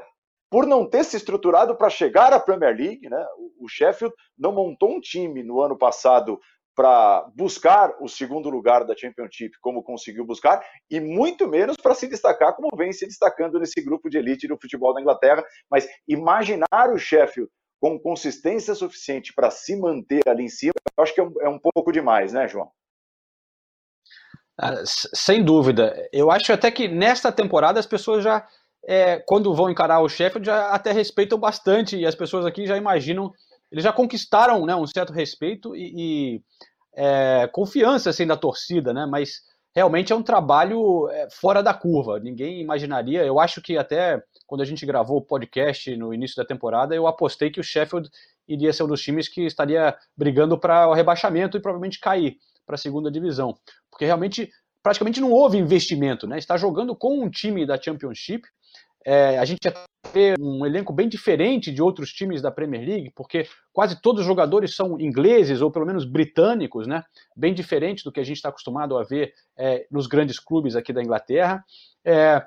por não ter se estruturado para chegar à Premier League, né? O Sheffield não montou um time no ano passado para buscar o segundo lugar da Championship, como conseguiu buscar, e muito menos para se destacar como vem se destacando nesse grupo de elite do futebol da Inglaterra. Mas imaginar o Sheffield com consistência suficiente para se manter ali em cima, eu acho que é um, é um pouco demais, né, João? Ah, sem dúvida. Eu acho até que nesta temporada as pessoas já é, quando vão encarar o Sheffield, já até respeitam bastante, e as pessoas aqui já imaginam, eles já conquistaram né, um certo respeito e, e é, confiança assim, da torcida, né? mas realmente é um trabalho é, fora da curva, ninguém imaginaria, eu acho que até quando a gente gravou o podcast no início da temporada, eu apostei que o Sheffield iria ser um dos times que estaria brigando para o rebaixamento e provavelmente cair para a segunda divisão, porque realmente praticamente não houve investimento, né? Está jogando com um time da Championship é, a gente vê um elenco bem diferente de outros times da Premier League, porque quase todos os jogadores são ingleses ou pelo menos britânicos, né? Bem diferente do que a gente está acostumado a ver é, nos grandes clubes aqui da Inglaterra. É,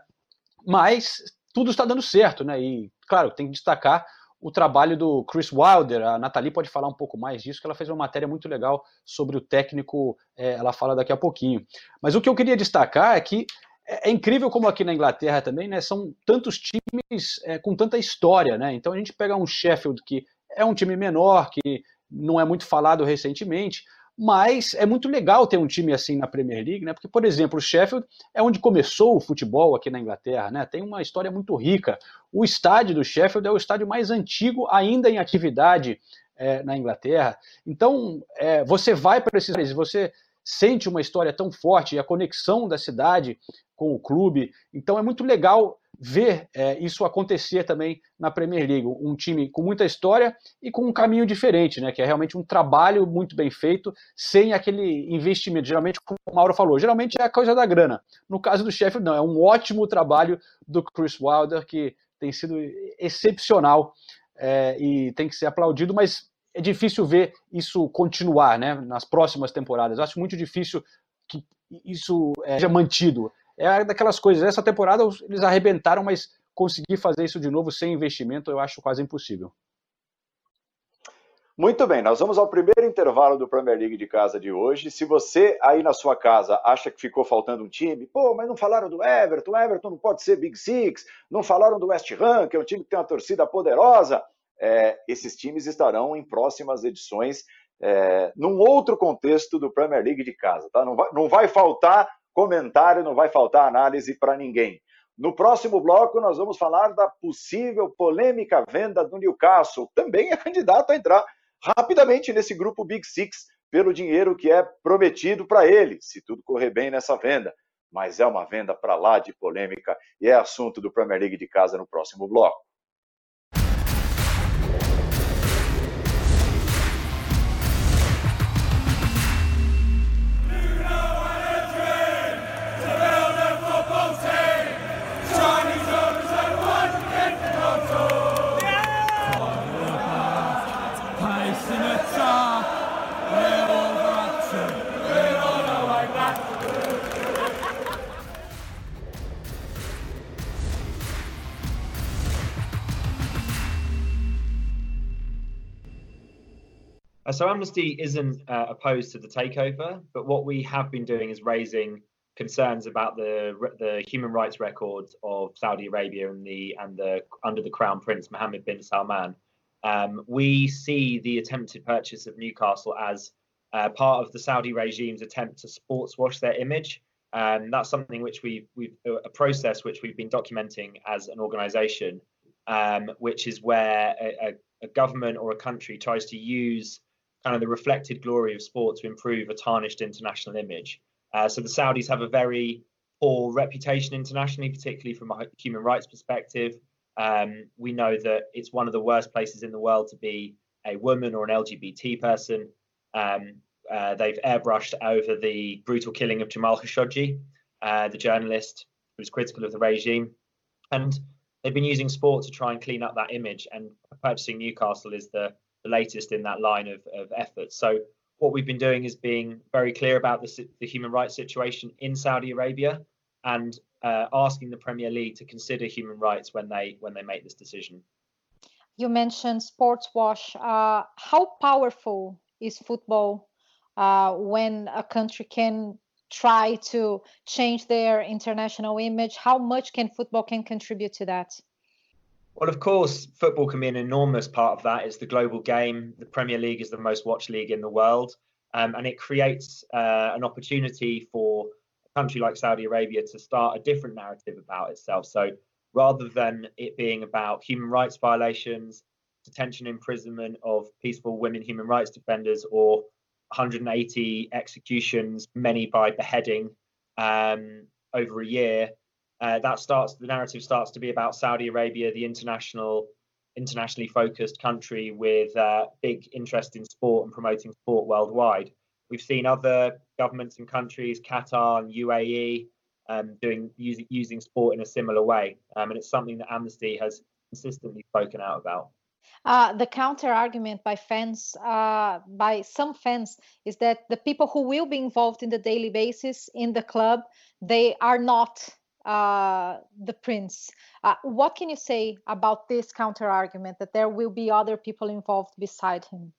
mas tudo está dando certo, né? E claro, tem que destacar o trabalho do Chris Wilder. A Nathalie pode falar um pouco mais disso, que ela fez uma matéria muito legal sobre o técnico. É, ela fala daqui a pouquinho. Mas o que eu queria destacar é que é, é, incrível como aqui na Inglaterra também, né? São tantos times é, com tanta história, né? Então a gente pega um Sheffield que é um time menor, que não é muito falado recentemente, mas é muito legal ter um time assim na Premier League, né? Porque, por exemplo, o Sheffield é onde começou o futebol aqui na Inglaterra, né? Tem uma história muito rica. O estádio do Sheffield é o estádio mais antigo ainda em atividade é, na Inglaterra. Então, é, você vai para esses você sente uma história tão forte e a conexão da cidade com o clube. Então é muito legal ver é, isso acontecer também na Premier League. Um time com muita história e com um caminho diferente, né? Que é realmente um trabalho muito bem feito, sem aquele investimento. Geralmente, como o Mauro falou, geralmente é a coisa da grana. No caso do Sheffield, não. É um ótimo trabalho do Chris Wilder, que tem sido excepcional é, e tem que ser aplaudido, mas é difícil ver isso continuar né, nas próximas temporadas. acho muito difícil que isso é, seja mantido. É daquelas coisas. Essa temporada eles arrebentaram, mas conseguir fazer isso de novo sem investimento eu acho quase impossível. Muito bem, nós vamos ao primeiro intervalo do Premier League de casa de hoje. Se você aí na sua casa acha que ficou faltando um time, pô, mas não falaram do Everton, Everton não pode ser Big Six, não falaram do West Ham, que é um time que tem uma torcida poderosa. É, esses times estarão em próximas edições, é, num outro contexto do Premier League de casa, tá? Não vai, não vai faltar comentário, não vai faltar análise para ninguém. No próximo bloco, nós vamos falar da possível polêmica venda do Newcastle. Também é candidato a entrar rapidamente nesse grupo Big Six pelo dinheiro que é prometido para ele, se tudo correr bem nessa venda. Mas é uma venda para lá de polêmica e é assunto do Premier League de casa no próximo bloco. So Amnesty isn't uh, opposed to the takeover, but what we have been doing is raising concerns about the the human rights records of Saudi Arabia and the and the under the Crown Prince Mohammed bin Salman. Um, we see the attempted purchase of Newcastle as uh, part of the Saudi regime's attempt to sports wash their image. And um, that's something which we've, we've a process which we've been documenting as an organization, um, which is where a, a, government or a country tries to use kind of the reflected glory of sport to improve a tarnished international image. Uh, so the Saudis have a very poor reputation internationally, particularly from a human rights perspective. Um, we know that it's one of the worst places in the world to be a woman or an LGBT person. Um, uh, they've airbrushed over the brutal killing of Jamal Khashoggi, uh, the journalist who was critical of the regime. And they've been using sport to try and clean up that image. And purchasing Newcastle is the the latest in that line of, of effort. So what we've been doing is being very clear about the, the human rights situation in Saudi Arabia and uh, asking the Premier League to consider human rights when they when they make this decision. You mentioned sports wash. Uh, how powerful is football uh, when a country can try to change their international image? How much can football can contribute to that? Well, of course, football can be an enormous part of that. It's the global game. The Premier League is the most watched league in the world. Um, and it creates uh, an opportunity for a country like Saudi Arabia to start a different narrative about itself. So rather than it being about human rights violations, detention, imprisonment of peaceful women human rights defenders, or 180 executions, many by beheading um, over a year, uh, that starts the narrative starts to be about Saudi Arabia, the international, internationally focused country with uh, big interest in sport and promoting sport worldwide. We've seen other governments and countries, Qatar and UAE, um, doing using using sport in a similar way, um, and it's something that Amnesty has consistently spoken out about. Uh, the counter argument by fans, uh, by some fans, is that the people who will be involved in the daily basis in the club, they are not uh, the prince. Uh, what can you say about this counter argument that there will be other people involved beside him?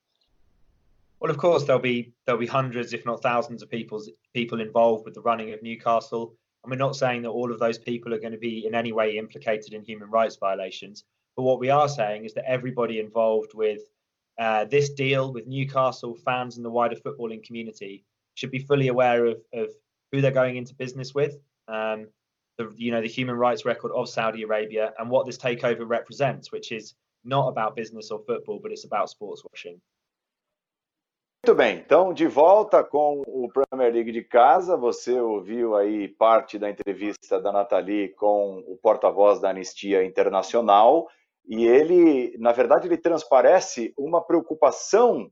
Well, of course, there'll be there'll be hundreds, if not thousands, of people people involved with the running of Newcastle. And we're not saying that all of those people are going to be in any way implicated in human rights violations. But what we are saying is that everybody involved with uh, this deal with Newcastle fans and the wider footballing community should be fully aware of, of who they're going into business with. Um, the you know the human rights record of Saudi Arabia and what this takeover represents, which is not about business or football, but it's about sports washing. Muito bem, então de volta com o Premier League de casa. Você ouviu aí parte da entrevista da Nathalie com o porta-voz da Anistia Internacional e ele, na verdade, ele transparece uma preocupação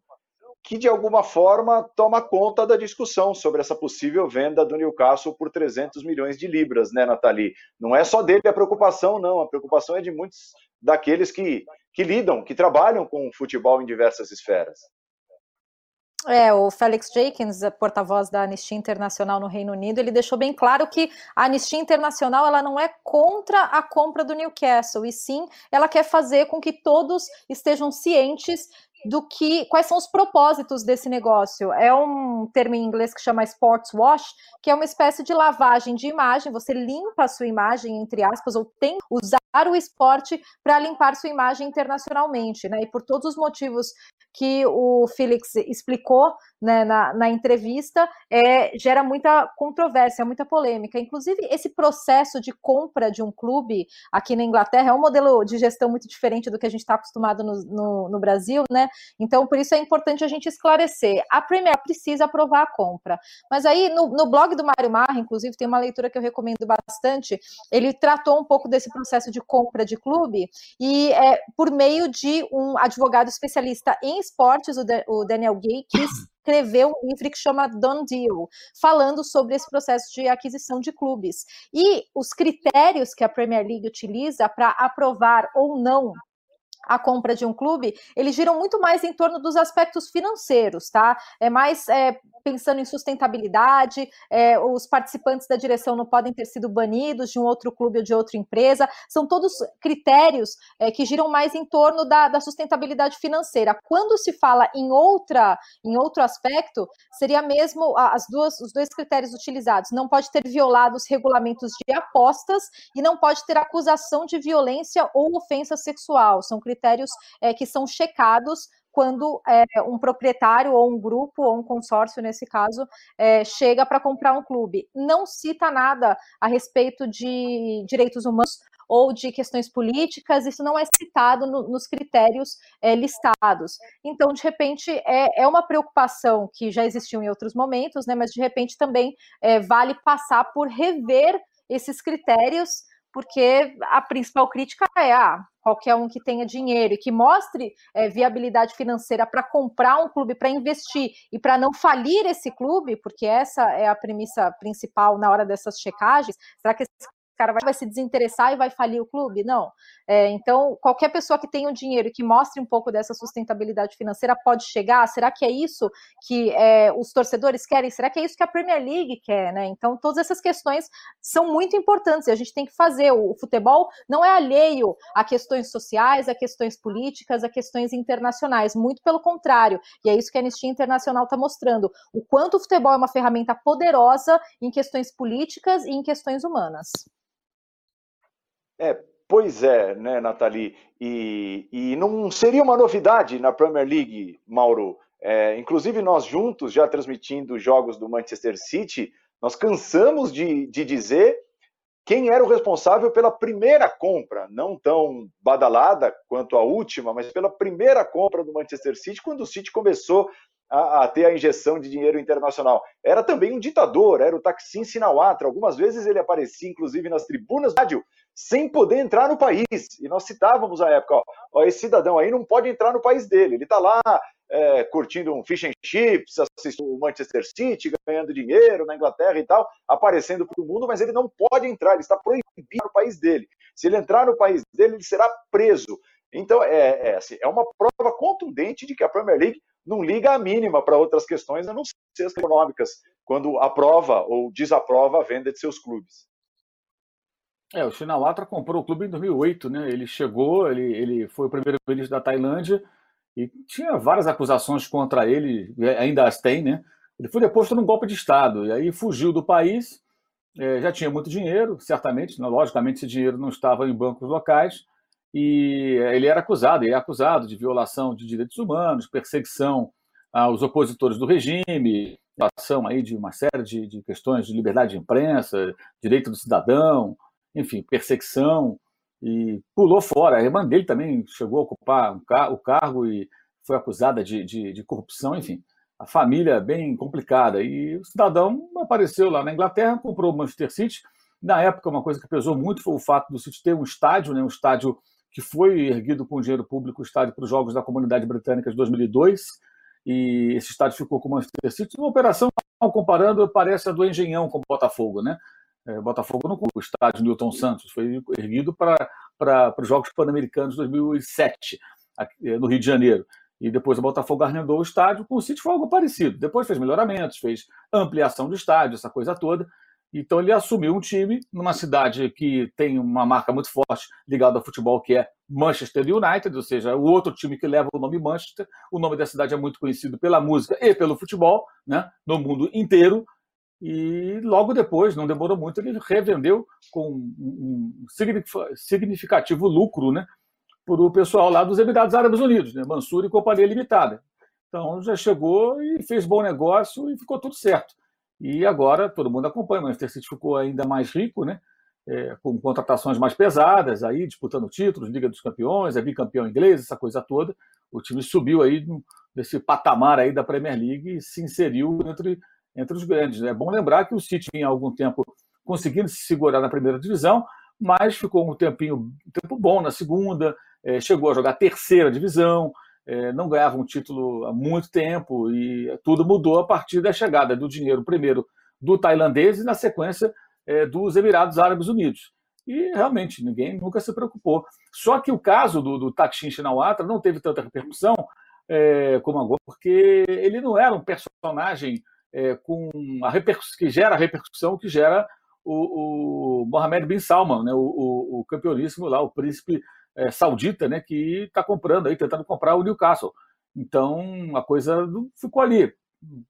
que de alguma forma toma conta da discussão sobre essa possível venda do Newcastle por 300 milhões de libras, né, Nathalie? Não é só dele a preocupação, não. A preocupação é de muitos daqueles que, que lidam, que trabalham com o futebol em diversas esferas. É, o Felix Jenkins, porta-voz da Anistia Internacional no Reino Unido, ele deixou bem claro que a Anistia Internacional ela não é contra a compra do Newcastle, e sim ela quer fazer com que todos estejam cientes do que quais são os propósitos desse negócio. É um termo em inglês que chama sports wash, que é uma espécie de lavagem de imagem. Você limpa a sua imagem, entre aspas, ou tem usar o esporte para limpar sua imagem internacionalmente, né? E por todos os motivos que o Felix explicou né, na, na, entrevista, é, gera muita controvérsia, muita polêmica. Inclusive, esse processo de compra de um clube aqui na Inglaterra é um modelo de gestão muito diferente do que a gente está acostumado no, no, no, Brasil, né? Então, por isso é importante a gente esclarecer. A Premier precisa aprovar a compra. Mas aí, no, no blog do Mário Marra, inclusive, tem uma leitura que eu recomendo bastante. Ele tratou um pouco desse processo de compra de clube e é, por meio de um advogado especialista em esportes, o, o Daniel Gay, que *coughs* escreveu um livro que chama Done Deal, falando sobre esse processo de aquisição de clubes. E os critérios que a Premier League utiliza para aprovar ou não a compra de um clube, eles giram muito mais em torno dos aspectos financeiros, tá? É mais é, pensando em sustentabilidade, é, os participantes da direção não podem ter sido banidos de um outro clube ou de outra empresa, são todos critérios é, que giram mais em torno da, da, sustentabilidade financeira. Quando se fala em outra, em outro aspecto, seria mesmo as duas, os dois critérios utilizados. Não pode ter violado os regulamentos de apostas e não pode ter acusação de violência ou ofensa sexual. São critérios é, que são checados quando é, um proprietário ou um grupo ou um consórcio, nesse caso, é, chega para comprar um clube. Não cita nada a respeito de direitos humanos ou de questões políticas, isso não é citado no, nos critérios é, listados. Então, de repente, é, é, uma preocupação que já existiu em outros momentos, né, mas de repente também é, vale passar por rever esses critérios porque a principal crítica é ah, qualquer um que tenha dinheiro e que mostre é, viabilidade financeira para comprar um clube, para investir e para não falir esse clube, porque essa é a premissa principal na hora dessas checagens. Será que esse cara vai, se desinteressar e vai falir o clube? Não. É, então, qualquer pessoa que tenha o dinheiro e que mostre um pouco dessa sustentabilidade financeira pode chegar. Será que é isso que é, os torcedores querem? Será que é isso que a Premier League quer? Né? Então, todas essas questões são muito importantes e a gente tem que fazer. O, o futebol não é alheio a questões sociais, a questões políticas, a questões internacionais. Muito pelo contrário. E é isso que a Anistia Internacional está mostrando. O quanto o futebol é uma ferramenta poderosa em questões políticas e em questões humanas. É, pois é, né, Nathalie? E, e não seria uma novidade na Premier League, Mauro. É, inclusive, nós juntos, já transmitindo jogos do Manchester City, nós cansamos de, de dizer quem era o responsável pela primeira compra, não tão badalada quanto a última, mas pela primeira compra do Manchester City, quando o City começou a, a, ter a injeção de dinheiro internacional. Era também um ditador, era o Taksim Sinawatra. Algumas vezes ele aparecia, inclusive, nas tribunas do rádio, sem poder entrar no país. E nós citávamos a época, ó, ó esse cidadão aí não pode entrar no país dele. Ele está lá é, curtindo um fish and chips, assistindo o Manchester City, ganhando dinheiro na Inglaterra e tal, aparecendo para o mundo, mas ele não pode entrar, ele está proibido no país dele. Se ele entrar no país dele, ele será preso. Então, é, é, assim, é uma prova contundente de que a Premier League não liga a mínima para outras questões, a não ser as econômicas, quando aprova ou desaprova a venda de seus clubes. É, o Shinawatra comprou o clube em 2008, né? Ele chegou, ele, ele foi o primeiro-ministro da Tailândia e tinha várias acusações contra ele, ainda as tem, né? Ele foi deposto num golpe de Estado e aí fugiu do país, é, já tinha muito dinheiro, certamente, né? logicamente esse dinheiro não estava em bancos locais, e ele era acusado, ele é acusado de violação de direitos humanos, perseguição aos opositores do regime, violação aí de uma série de, de questões de liberdade de imprensa, direito do cidadão, enfim, perseguição, e pulou fora. A irmã dele também chegou a ocupar o cargo e foi acusada de, de, de corrupção, enfim. A família bem complicada. E o cidadão apareceu lá na Inglaterra, comprou o Manchester City. Na época, uma coisa que pesou muito foi o fato do City ter um estádio, né, um estádio que foi erguido com dinheiro público, o estádio para os Jogos da Comunidade Britânica de 2002, e esse estádio ficou com o Manchester City. Uma operação, comparando, parece a do Engenhão com o Botafogo, né? É, Botafogo não o estádio Newton Santos, foi erguido para, os Jogos Pan-Americanos de 2007, aqui, é, no Rio de Janeiro. E depois o Botafogo arrendou o estádio, com o City foi algo parecido. Depois fez melhoramentos, fez ampliação do estádio, essa coisa toda. Então ele assumiu um time numa cidade que tem uma marca muito forte ligada ao futebol, que é Manchester United, ou seja, o outro time que leva o nome Manchester. O nome da cidade é muito conhecido pela música e pelo futebol, né, no mundo inteiro. E logo depois, não demorou muito, ele revendeu com um significativo lucro né, para o pessoal lá dos Emirados Árabes Unidos, né, Mansur e Companhia Limitada. Então já chegou e fez bom negócio e ficou tudo certo. E agora todo mundo acompanha, o Manchester City ficou ainda mais rico, né? É, com contratações mais pesadas, aí disputando títulos, Liga dos Campeões, é bicampeão inglês, essa coisa toda. O time subiu aí nesse patamar aí da Premier League e se inseriu entre, entre os grandes. É bom lembrar que o City em algum tempo conseguindo se segurar na primeira divisão, mas ficou um tempinho um tempo bom na segunda, é, chegou a jogar terceira divisão, é, não ganhava um título há muito tempo e tudo mudou a partir da chegada do dinheiro, primeiro do tailandês e, na sequência, é, dos Emirados Árabes Unidos. E realmente ninguém nunca se preocupou. Só que o caso do, do Taksin Shinawatra não teve tanta repercussão é, como agora, porque ele não era um personagem é, com a repercussão, que gera a repercussão que gera o, o Mohammed bin Salman, né, o, o, o campeoníssimo lá, o príncipe é, saudita, né, que está comprando aí, tentando comprar o Newcastle. Então a coisa ficou ali.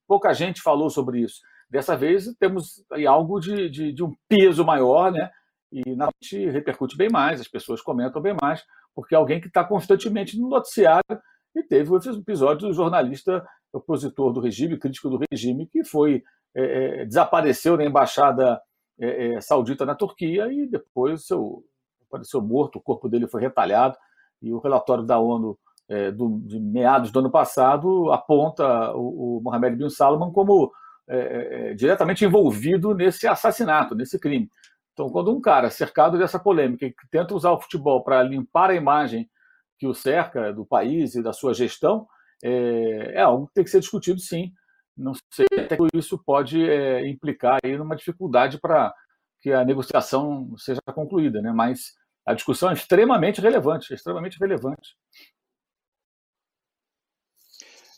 Pouca gente falou sobre isso. Dessa vez temos algo de, de, de um peso maior, né? E na gente repercute bem mais, as pessoas comentam bem mais, porque é alguém que está constantemente no noticiário e teve o episódio do jornalista opositor do regime, crítico do regime, que foi é, é desapareceu na embaixada é, é, saudita na Turquia e depois seu apareceu morto, o corpo dele foi retalhado, e o relatório da ONU é, do, de meados do ano passado aponta o, o Mohamed bin Salman como é, diretamente envolvido nesse assassinato, nesse crime. Então, quando um cara cercado dessa polêmica que tenta usar o futebol para limpar a imagem que o cerca do país e da sua gestão, é, é algo que tem que ser discutido, sim. Não sei até que isso pode é, implicar aí numa dificuldade para que a negociação seja concluída, né? Mas a discussão é extremamente relevante, extremamente relevante.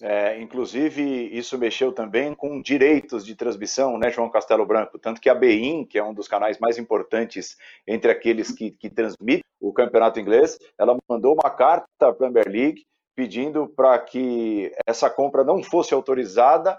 É, inclusive, isso mexeu também com direitos de transmissão, né, João Castelo Branco? Tanto que a BEIN, que é um dos canais mais importantes entre aqueles que, que transmitem o campeonato inglês, ela mandou uma carta para a Premier League pedindo para que essa compra não fosse autorizada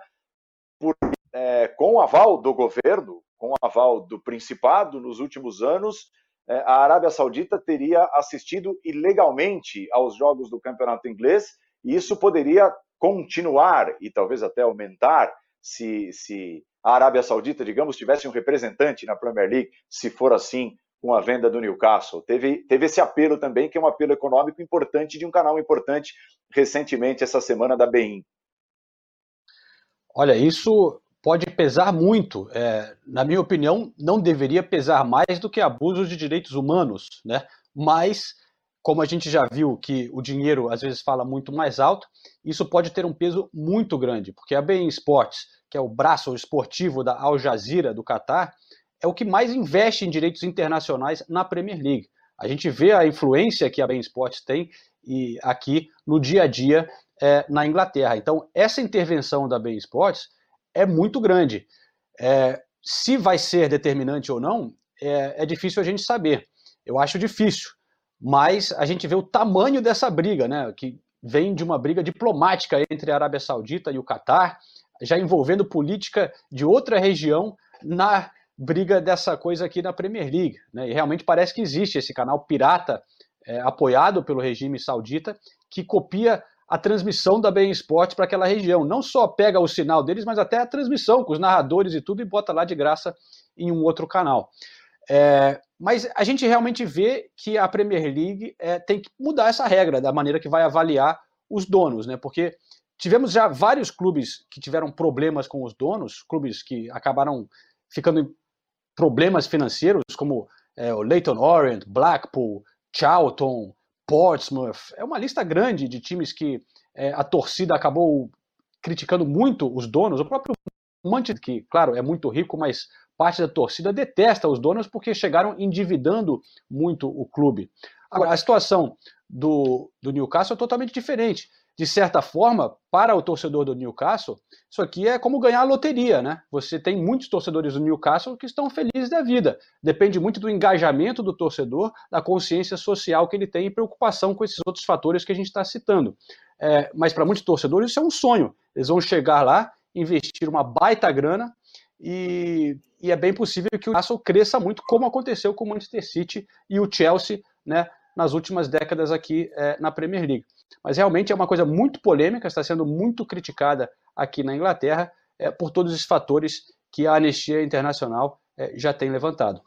por, é, com aval do governo, com aval do Principado nos últimos anos, é, a Arábia Saudita teria assistido ilegalmente aos jogos do campeonato inglês, e isso poderia continuar e talvez até aumentar se, se a Arábia Saudita, digamos, tivesse um representante na Premier League, se for assim com a venda do Newcastle. Teve, teve esse apelo também, que é um apelo econômico importante de um canal importante recentemente, essa semana da BEIN. Olha, isso pode pesar muito. É, na minha opinião, não deveria pesar mais do que abusos de direitos humanos, né? Mas, como a gente já viu que o dinheiro às vezes fala muito mais alto, isso pode ter um peso muito grande, porque a Bein Sports, que é o braço esportivo da Al Jazeera do Catar, é o que mais investe em direitos internacionais na Premier League. A gente vê a influência que a Bein Sports tem e aqui no dia a dia é, na Inglaterra. Então, essa intervenção da Bein Sports é muito grande. É, se vai ser determinante ou não, é, é, difícil a gente saber. Eu acho difícil, mas a gente vê o tamanho dessa briga, né? Que vem de uma briga diplomática entre a Arábia Saudita e o Catar, já envolvendo política de outra região na briga dessa coisa aqui na Premier League. Né? E realmente parece que existe esse canal pirata é, apoiado pelo regime saudita que copia a transmissão da Bem Esporte para aquela região. Não só pega o sinal deles, mas até a transmissão com os narradores e tudo e bota lá de graça em um outro canal. É, mas a gente realmente vê que a Premier League é, tem que mudar essa regra da maneira que vai avaliar os donos, né? Porque tivemos já vários clubes que tiveram problemas com os donos, clubes que acabaram ficando problemas financeiros, como é, o Leighton Orient, Blackpool, Charlton, Portsmouth. É uma lista grande de times que é, a torcida acabou criticando muito os donos. O próprio Manchester, que, claro, é muito rico, mas parte da torcida detesta os donos porque chegaram endividando muito o clube. Agora, a situação do, do Newcastle é totalmente diferente de certa forma, para o torcedor do Newcastle, isso aqui é como ganhar a loteria, né? Você tem muitos torcedores do Newcastle que estão felizes da vida. Depende muito do engajamento do torcedor, da consciência social que ele tem e preocupação com esses outros fatores que a gente está citando. É, mas para muitos torcedores isso é um sonho. Eles vão chegar lá, investir uma baita grana e, e é bem possível que o Newcastle cresça muito, como aconteceu com o Manchester City e o Chelsea, né? Nas últimas décadas aqui é, na Premier League. Mas realmente é uma coisa muito polêmica, está sendo muito criticada aqui na Inglaterra é, por todos os fatores que a Anistia Internacional é, já tem levantado.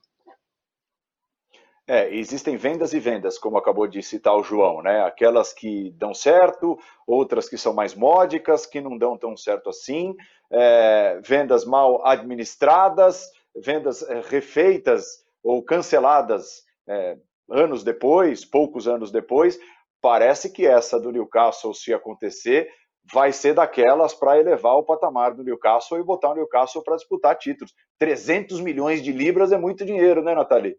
É, existem vendas e vendas, como acabou de citar o João, né? Aquelas que dão certo, outras que são mais módicas, que não dão tão certo assim, é, vendas mal administradas, vendas refeitas ou canceladas é, anos depois, poucos anos depois parece que essa do Newcastle, se acontecer, vai ser daquelas para elevar o patamar do Newcastle e botar o Newcastle para disputar títulos. 300 milhões de libras é muito dinheiro, né, Nathalie?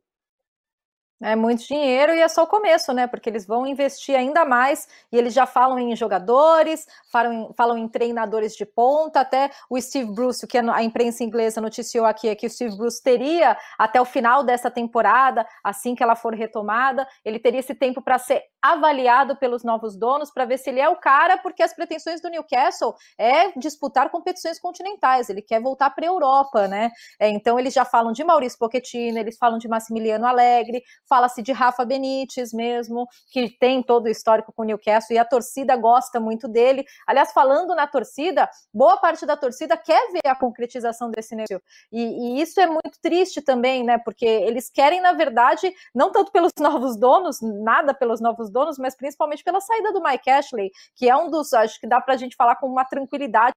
É muito dinheiro e é só o começo, né? Porque eles vão investir ainda mais e eles já falam em jogadores, falam em, falam em treinadores de ponta. Até o Steve Bruce, que a imprensa inglesa noticiou aqui, é que o Steve Bruce teria até o final dessa temporada, assim que ela for retomada, ele teria esse tempo para ser avaliado pelos novos donos para ver se ele é o cara, porque as pretensões do Newcastle é disputar competições continentais. Ele quer voltar para a Europa, né? É, então eles já falam de Maurício Pochettino, eles falam de Massimiliano Alegre Fala-se de Rafa Benítez mesmo, que tem todo o histórico com o Newcastle e a torcida gosta muito dele. Aliás, falando na torcida, boa parte da torcida quer ver a concretização desse negócio. E, e isso é muito triste também, né? Porque eles querem, na verdade, não tanto pelos *laughs* novos donos, nada pelos novos donos, mas principalmente pela saída do Mike Ashley, que é um dos, acho que dá para a gente falar com uma tranquilidade,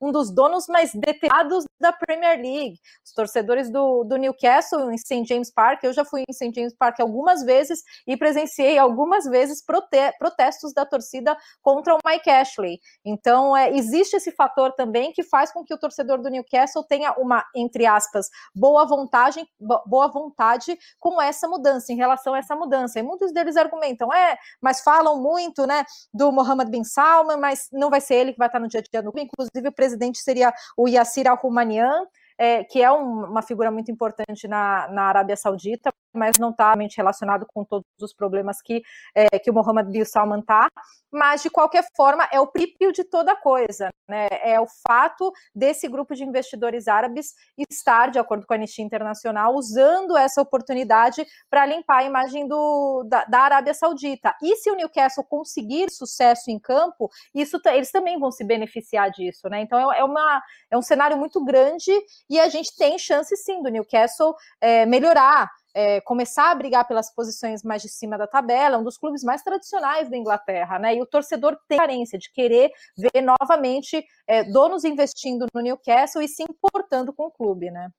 um dos donos mais detestados da Premier League. Os torcedores do, do Newcastle em St. James Park, eu já fui em St. James Park Parque algumas vezes e presenciei algumas vezes prote protestos da torcida contra o Mike Ashley. Então, é, existe esse fator também que faz com que o torcedor do Newcastle tenha uma, entre aspas, boa vontade, boa vontade com essa mudança, em relação a essa mudança. E muitos deles argumentam, é, mas falam muito, né, do Mohammed bin Salman, mas não vai ser ele que vai estar no dia a dia no clube. Inclusive, o presidente seria o Yassir Al-Rumanian, é, que é um, uma figura muito importante na, na Arábia Saudita, mas não está relacionado com todos os problemas que, é, que o Mohammed bin Salman está, mas de qualquer forma é o princípio de toda coisa, né? É o fato desse grupo de investidores árabes estar, de acordo com a Anistia Internacional, usando essa oportunidade para limpar a imagem do, da, da, Arábia Saudita. E se o Newcastle conseguir sucesso em campo, isso eles também vão se beneficiar disso, né? Então é, é, uma, é um cenário muito grande e a gente tem chance sim do Newcastle é, melhorar é, começar a brigar pelas posições mais de cima da tabela, um dos clubes mais tradicionais da Inglaterra, né? E o torcedor tem carência de querer ver novamente é, donos investindo no Newcastle e se importando com o clube, né?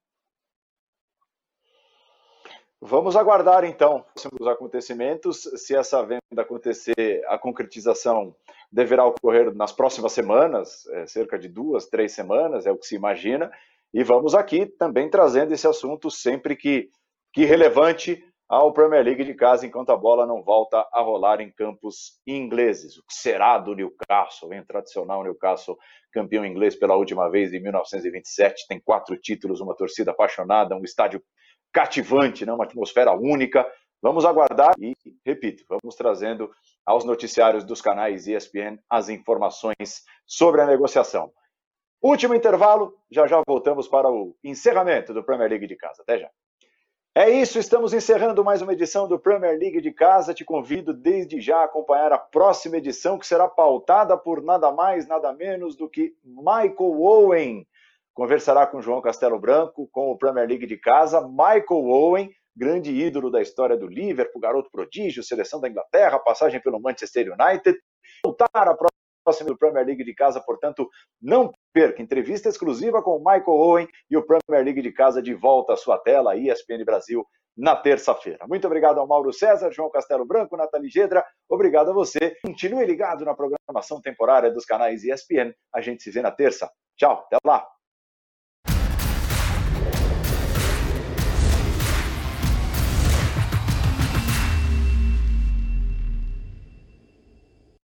Vamos aguardar então os acontecimentos. Se essa venda acontecer, a concretização deverá ocorrer nas próximas semanas, cerca de duas, três semanas, é o que se imagina. E vamos aqui também trazendo esse assunto sempre que que relevante ao Premier League de casa enquanto a bola não volta a rolar em campos ingleses. O que será do Newcastle, hein? tradicional Newcastle, campeão inglês pela última vez em 1927, tem quatro títulos, uma torcida apaixonada, um estádio cativante, né? uma atmosfera única. Vamos aguardar e, repito, vamos trazendo aos noticiários dos canais ESPN as informações sobre a negociação. Último intervalo, já já voltamos para o encerramento do Premier League de casa. Até já. É isso, estamos encerrando mais uma edição do Premier League de casa. Te convido desde já a acompanhar a próxima edição, que será pautada por nada mais, nada menos do que Michael Owen. Conversará com João Castelo Branco, com o Premier League de casa. Michael Owen, grande ídolo da história do Liverpool, garoto prodígio, seleção da Inglaterra, passagem pelo Manchester United. Voltar a próxima do Premier League de casa, portanto, não perca. Entrevista exclusiva com o Michael Owen e o Premier League de casa de volta à sua tela, ESPN Brasil, na terça-feira. Muito obrigado ao Mauro César, João Castelo Branco, Nathalie Gedra. Obrigado a você. Continue ligado na programação temporária dos canais ESPN. A gente se vê na terça. Tchau, até lá.